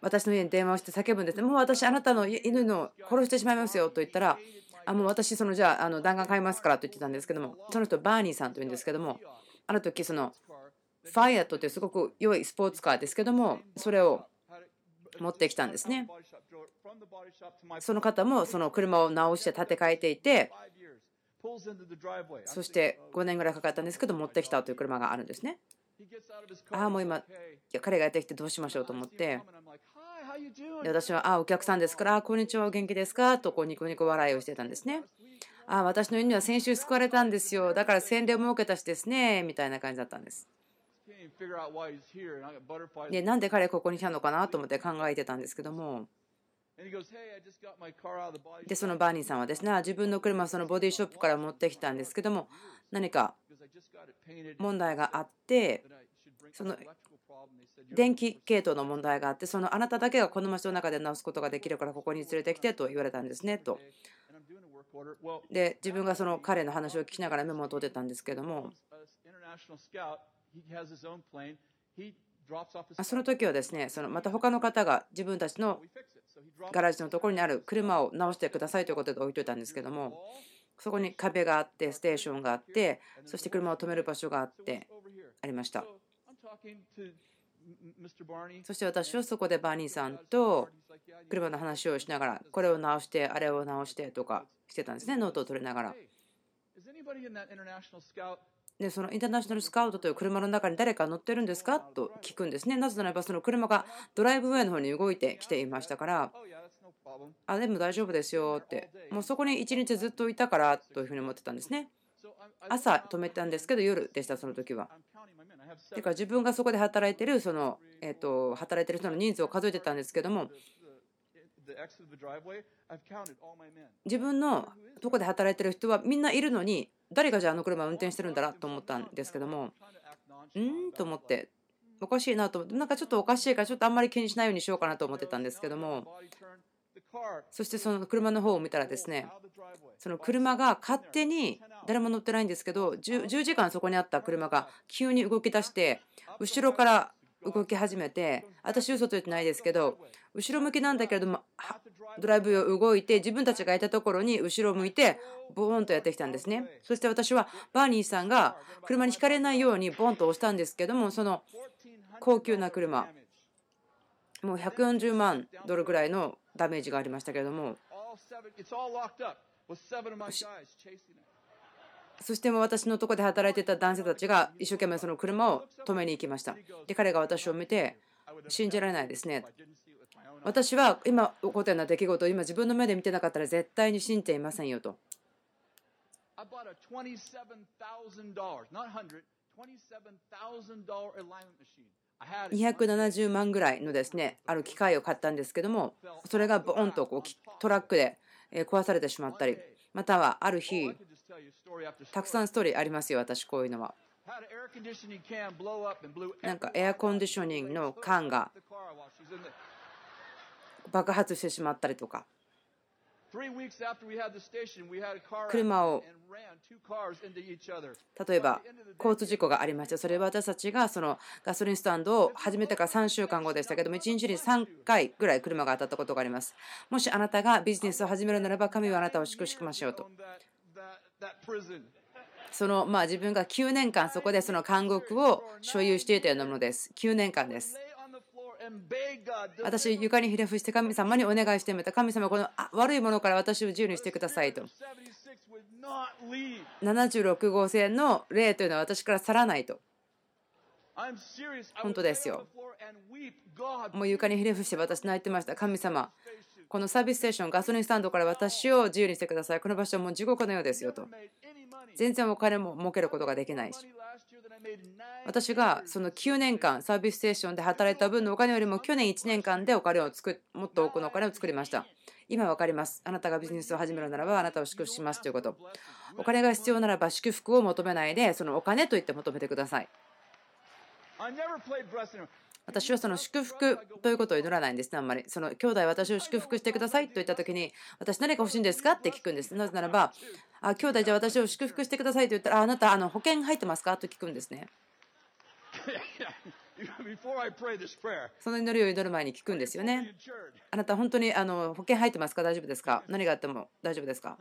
私の家に電話をして叫ぶんですね。もう私、あなたの犬の殺してしまいますよと言ったら、あもう私、そのじゃああの弾丸買いますからと言ってたんですけども、その人、バーニーさんというんですけども、ある時そのファイアットってすごく良いスポーツカーですけども、それを持ってきたんですね。その方もその車を直して建て替えていて、そして5年ぐらいかかったんですけど、持ってきたという車があるんですね。ああ、もう今、彼がやってきてどうしましょうと思って、で私は、ああ、お客さんですから、あこんにちは、お元気ですか？とこうニコニコ笑いをしてたんですね。ああ、私の犬は先週救われたんですよ。だから洗礼を設けたしですね、みたいな感じだったんです。で、なんで彼ここに来たのかなと思って考えてたんですけども、でそのバーニーさんはですね自分の車をそのボディショップから持ってきたんですけども何か問題があってその電気系統の問題があってそのあなただけがこの街の中で直すことができるからここに連れてきてと言われたんですねと。で自分がその彼の話を聞きながらメモを取ってたんですけどもその時はですねそのまた他の方が自分たちのガラージのところにある車を直してくださいということで置いといたんですけどもそこに壁があってステーションがあってそして車を止める場所があってありましたそして私はそこでバーニーさんと車の話をしながらこれを直してあれを直してとかしてたんですねノートを取りながら。でそのインターナショナルスカウトという車の中に誰か乗ってるんですかと聞くんですね。なぜならばその車がドライブウェイの方に動いてきていましたから、あ、でも大丈夫ですよって、もうそこに一日ずっといたからというふうに思ってたんですね。朝止めたんですけど夜でした、その時は。てか自分がそこで働いてるその、えー、と働いてる人の人数を数えてたんですけども自分のとこで働いてる人はみんないるのに誰がじゃああの車を運転してるんだなと思ったんですけどもうんと思っておかしいなと思ってなんかちょっとおかしいからちょっとあんまり気にしないようにしようかなと思ってたんですけどもそしてその車の方を見たらですねその車が勝手に誰も乗ってないんですけど 10, 10時間そこにあった車が急に動き出して後ろから動き始めて私嘘と言ってないですけど後ろ向きなんだけれどもドライブを動いて自分たちがいたところに後ろを向いてボーンとやってきたんですね。そして私はバーニーさんが車にひかれないようにボンと押したんですけどもその高級な車。もう140万ドルぐらいのダメージがありましたけれどもそしても私のとこで働いてた男性たちが一生懸命その車を止めに行きました。で、彼が私を見て、信じられないですね。私は今起こったような出来事を今自分の目で見てなかったら絶対に信じていませんよと。270万ぐらいのですねある機械を買ったんですけどもそれがボーンとこうトラックで壊されてしまったりまたはある日たくさんストーリーありますよ、私、こういうのは。なんかエアコンディショニングの缶が爆発してしまったりとか。車を例えば交通事故がありましたそれは私たちがそのガソリンスタンドを始めてから3週間後でしたけども1日に3回ぐらい車が当たったことがありますもしあなたがビジネスを始めるならば神はあなたを祝福しましょうとそのまあ自分が9年間そこでその監獄を所有していたようなものです9年間です私、床にひれ伏して神様にお願いしてみた。神様、この悪いものから私を自由にしてくださいと。76号線の霊というのは私から去らないと。本当ですよ。もう床にひれ伏して私泣いてました。神様、このサービスステーション、ガソリンスタンドから私を自由にしてください。この場所はもう地獄のようですよと。全然お金も儲けることができないし。私がその9年間サービスステーションで働いた分のお金よりも去年1年間でお金を作もっと多くのお金を作りました。今分かります。あなたがビジネスを始めるならばあなたを祝福しますということ。お金が必要ならば祝福を求めないでそのお金と言って求めてください。私はその祝福ということを祈らないんですね、あんまり。その兄弟、私を祝福してくださいと言ったときに、私、何か欲しいんですかって聞くんです。なぜならば、あ兄弟、じゃあ私を祝福してくださいと言ったら、ああなた、あの保険入ってますかと聞くんですね。その祈りを祈る前に聞くんですよね。あなた、本当にあの保険入ってますか？大丈夫ですか？何があっても大丈夫ですか？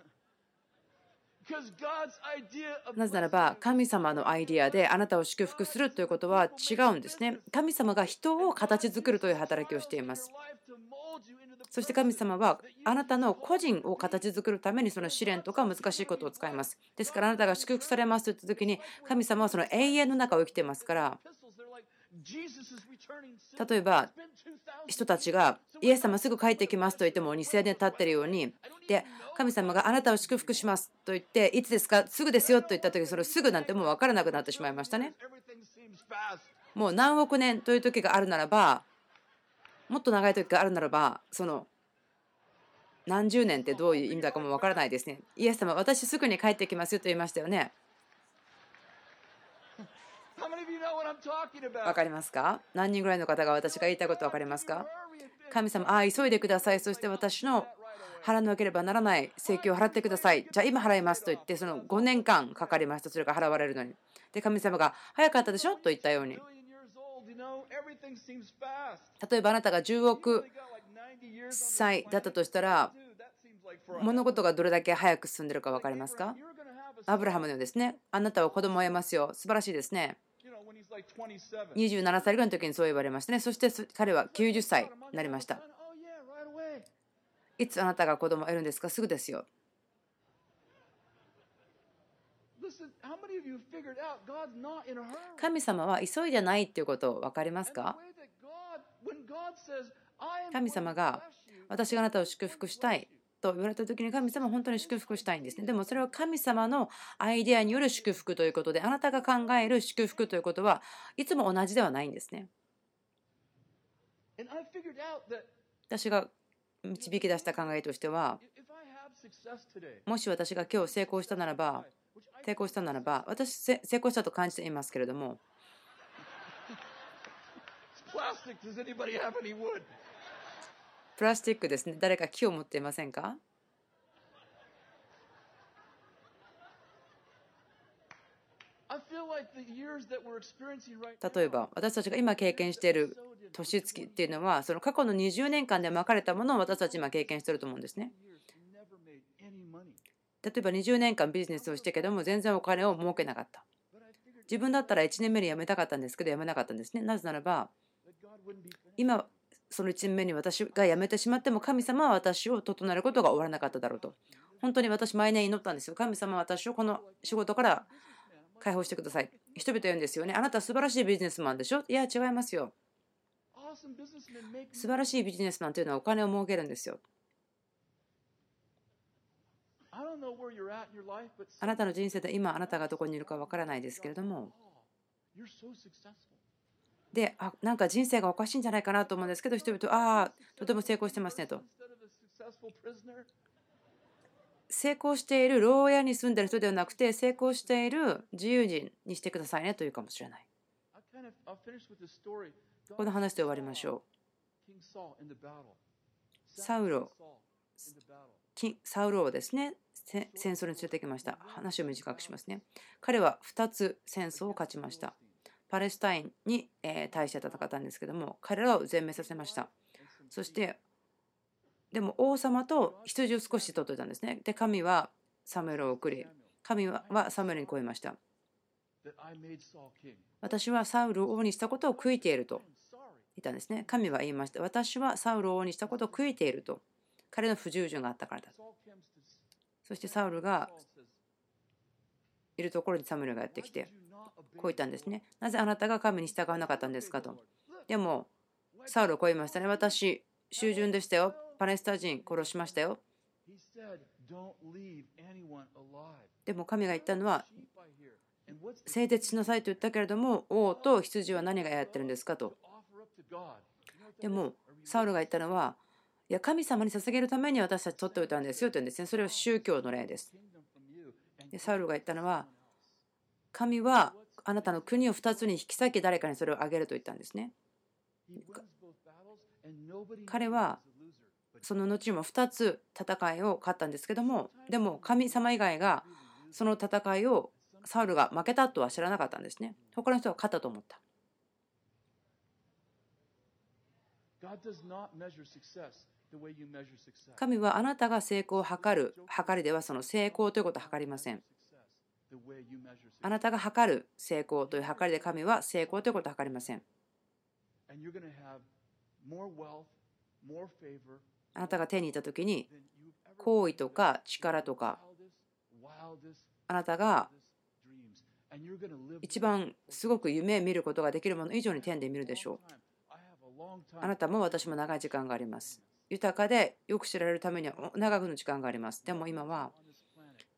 なぜならば神様のアイディアであなたを祝福するということは違うんですね。神様が人を形作るという働きをしています。そして神様はあなたの個人を形作るためにその試練とか難しいことを使います。ですからあなたが祝福されますと言った時に神様はその永遠の中を生きていますから例えば人たちがイエス様すぐ帰ってきますと言っても2000年経ってるようにで神様があなたを祝福しますと言っていつですかすぐですよと言った時それすぐなんてもう分からなくなってしまいましたね。もう何億年という時があるならばもっと長い時があるならばその何十年ってどういう意味だかもわからないですね。イエス様、私すぐに帰ってきますよと言いましたよね。わかりますか？何人ぐらいの方が私が言いたいこと分かりますか？神様、ああ、急いでください。そして私の払わなければならない請求を払ってください。じゃあ今払いますと言って、その5年間かかりました。それが払われるのに。で、神様が早かったでしょ？と言ったように。例えばあなたが10億歳だったとしたら、物事がどれだけ早く進んでるか分かりますか？アブラハムのようですね。あなたは子供を得ますよ。素晴らしいですね。27歳ぐらいの時にそう言われましたね。そして彼は90歳になりました。いつあなたが子供を得るんですか？すぐですよ。神様は急いでないっていうことを分かりますか？神様が私があなたを祝福したいと言われた時に神様は本当に祝福したいんですね。でもそれは神様のアイデアによる祝福ということであなたが考える祝福ということはいつも同じではないんですね。私が導き出した考えとしてはもし私が今日成功したならば成功したならば私成功したと感じていますけれどもプラスチックですね誰か木を持っていませんか？例えば私たちが今経験している年月っていうのはその過去の20年間でまかれたものを私たち今経験していると思うんですね。例えば20年間ビジネスをしてけども全然お金を儲けなかった。自分だったら1年目に辞めたかったんですけど辞めなかったんですね。なぜならば今その1年目に私が辞めてしまっても神様は私を整えることが終わらなかっただろうと。本当に私毎年祈ったんですよ。神様は私をこの仕事から解放してください。人々言うんですよね。あなた素晴らしいビジネスマンでしょ？いや、違いますよ。素晴らしいビジネスマンというのはお金を儲けるんですよ。あなたの人生で今あなたがどこにいるかわからないですけれどもであなんか人生がおかしいんじゃないかなと思うんですけど人々ああとても成功してますねと。成功している牢屋に住んでる人ではなくて成功している自由人にしてくださいねというかもしれない。この話で終わりましょう。サウロ。サウロをですね戦争に連れてきました。話を短くしますね。彼は2つ戦争を勝ちました。パレスタインに対して戦ったんですけども彼らを全滅させました。そしてでも王様と羊を少し取っていたんですね。で神はサムエルを送り神はサムエルに超えました。私はサウルを王にしたことを悔いていると言ったんですね。神は言いました。私はサウルを王にしたことを悔いていると彼の不従順があったからだ。そしてサウルがいるところにサムエルがやってきてこう言ったんですね。なぜあなたが神に従わなかったんですかと。でも、サウルをこう言いましたね。私、従順でしたよ。パレスタ人殺しましたよ。でも神が言ったのは、製鉄しなさいと言ったけれども、王と羊は何がやってるんですかと。でも、サウルが言ったのは、いや、神様に捧げるために私たち取っておいたんですよと言うんですね。それは宗教の例です。でサウルが言ったのは、神はあなたの国を2つに引き裂き誰かにそれをあげると言ったんですね。彼はその後にも2つ戦いを勝ったんですけどもでも神様以外がその戦いをサウルが負けたとは知らなかったんですね。他の人は勝ったと思った。神はあなたが成功を図る計りではその成功ということを図りません。あなたが測る成功という測りで神は成功ということを測りません。あなたが手に入った時に行為とか力とかあなたが一番すごく夢見ることができるもの以上に天で見るでしょう。あなたも私も長い時間があります。豊かでよく知られるためには長くの時間があります。でも今は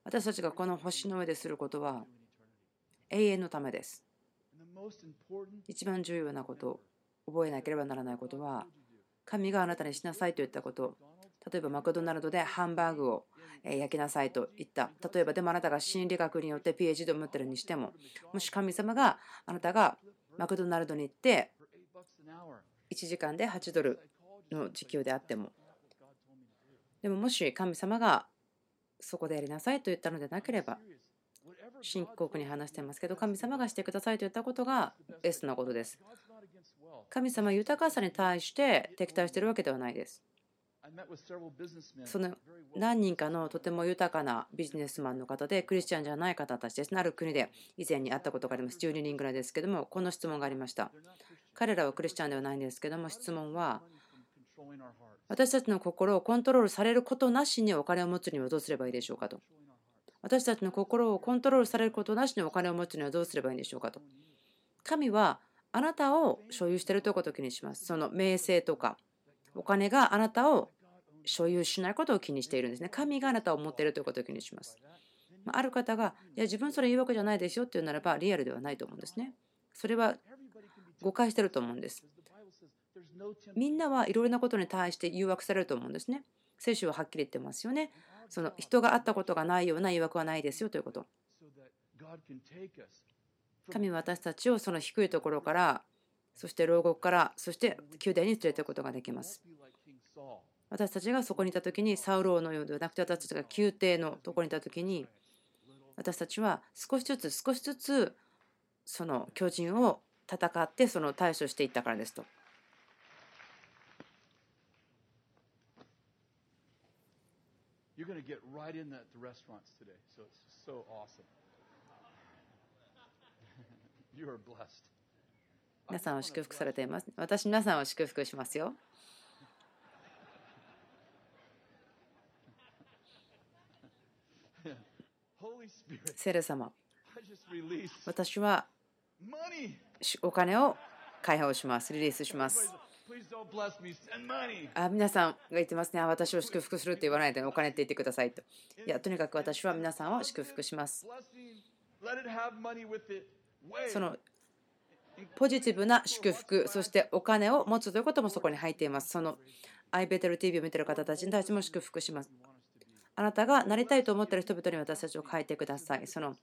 私たちがこの星の上ですることは永遠のためです。一番重要なこと、覚えなければならないことは、神があなたにしなさいと言ったこと、例えばマクドナルドでハンバーグを焼きなさいと言った。例えばでもあなたが心理学によって PhD を持ってるにしても、もし神様があなたがマクドナルドに行って1時間で8ドルの時給であっても、でももし神様がそこでやりなさいと言ったのでなければ、深刻に話してますけど、神様がしてくださいと言ったことがベストなことです。神様豊かさに対して敵対してるわけではないです。その何人かのとても豊かなビジネスマンの方でクリスチャンじゃない方たちです。ある国で以前に会ったことがあります。12人ぐらいですけども、この質問がありました。彼らはクリスチャンではないんですけども、質問は、私たちの心をコントロールされることなしにお金を持つにはどうすればいいでしょうかと。私たちの心をコントロールされることなしにお金を持つにはどうすればいいんでしょうかと。神はあなたを所有しているということを気にします。その名声とかお金があなたを所有しないことを気にしているんですね。神があなたを持っているということを気にします。ある方が、いや、自分それ言うわけじゃないですよっていうならば、リアルではないと思うんですね。それは誤解していると思うんです。みんなはいろいろなことに対して誘惑されると思うんですね。聖書ははっきり言ってますよね。その人が会ったことがないような誘惑はないですよということ。神は私たちをその低いところから、そして牢獄から、そして宮殿に連れていくことができます。私たちがそこにいた時にサウローのようではなくて私たちが宮廷のところにいた時に私たちは少しずつ少しずつその巨人を戦ってその対処していったからですと。You're going to get right in the, the restaurants today. So it's so awesome. you are blessed. 皆さんを祝福されています。私、皆さんを祝福しますよ。聖霊様、私はお金を解放します。リリースします。あ皆さんが言ってますね。私を祝福するって言わないでお金って言ってくださいと。いや、とにかく私は皆さんを祝福します。そのポジティブな祝福、そしてお金を持つということもそこに入っています。そのアイベテル TV を見ている方たちに対しても祝福します。あなたがなりたいと思っている人々に私たちを変えてください。その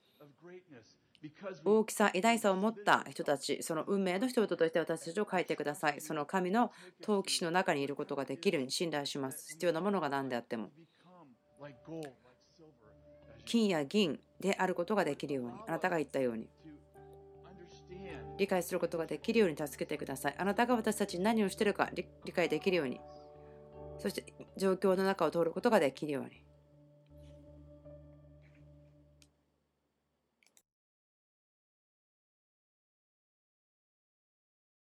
大きさ、偉大さを持った人たち、その運命の人々として私たちを変えてください。その神の陶器師の中にいることができるように信頼します。必要なものが何であっても。金や銀であることができるように、あなたが言ったように。理解することができるように助けてください。あなたが私たちに何をしているか理解できるように。そして状況の中を通ることができるように。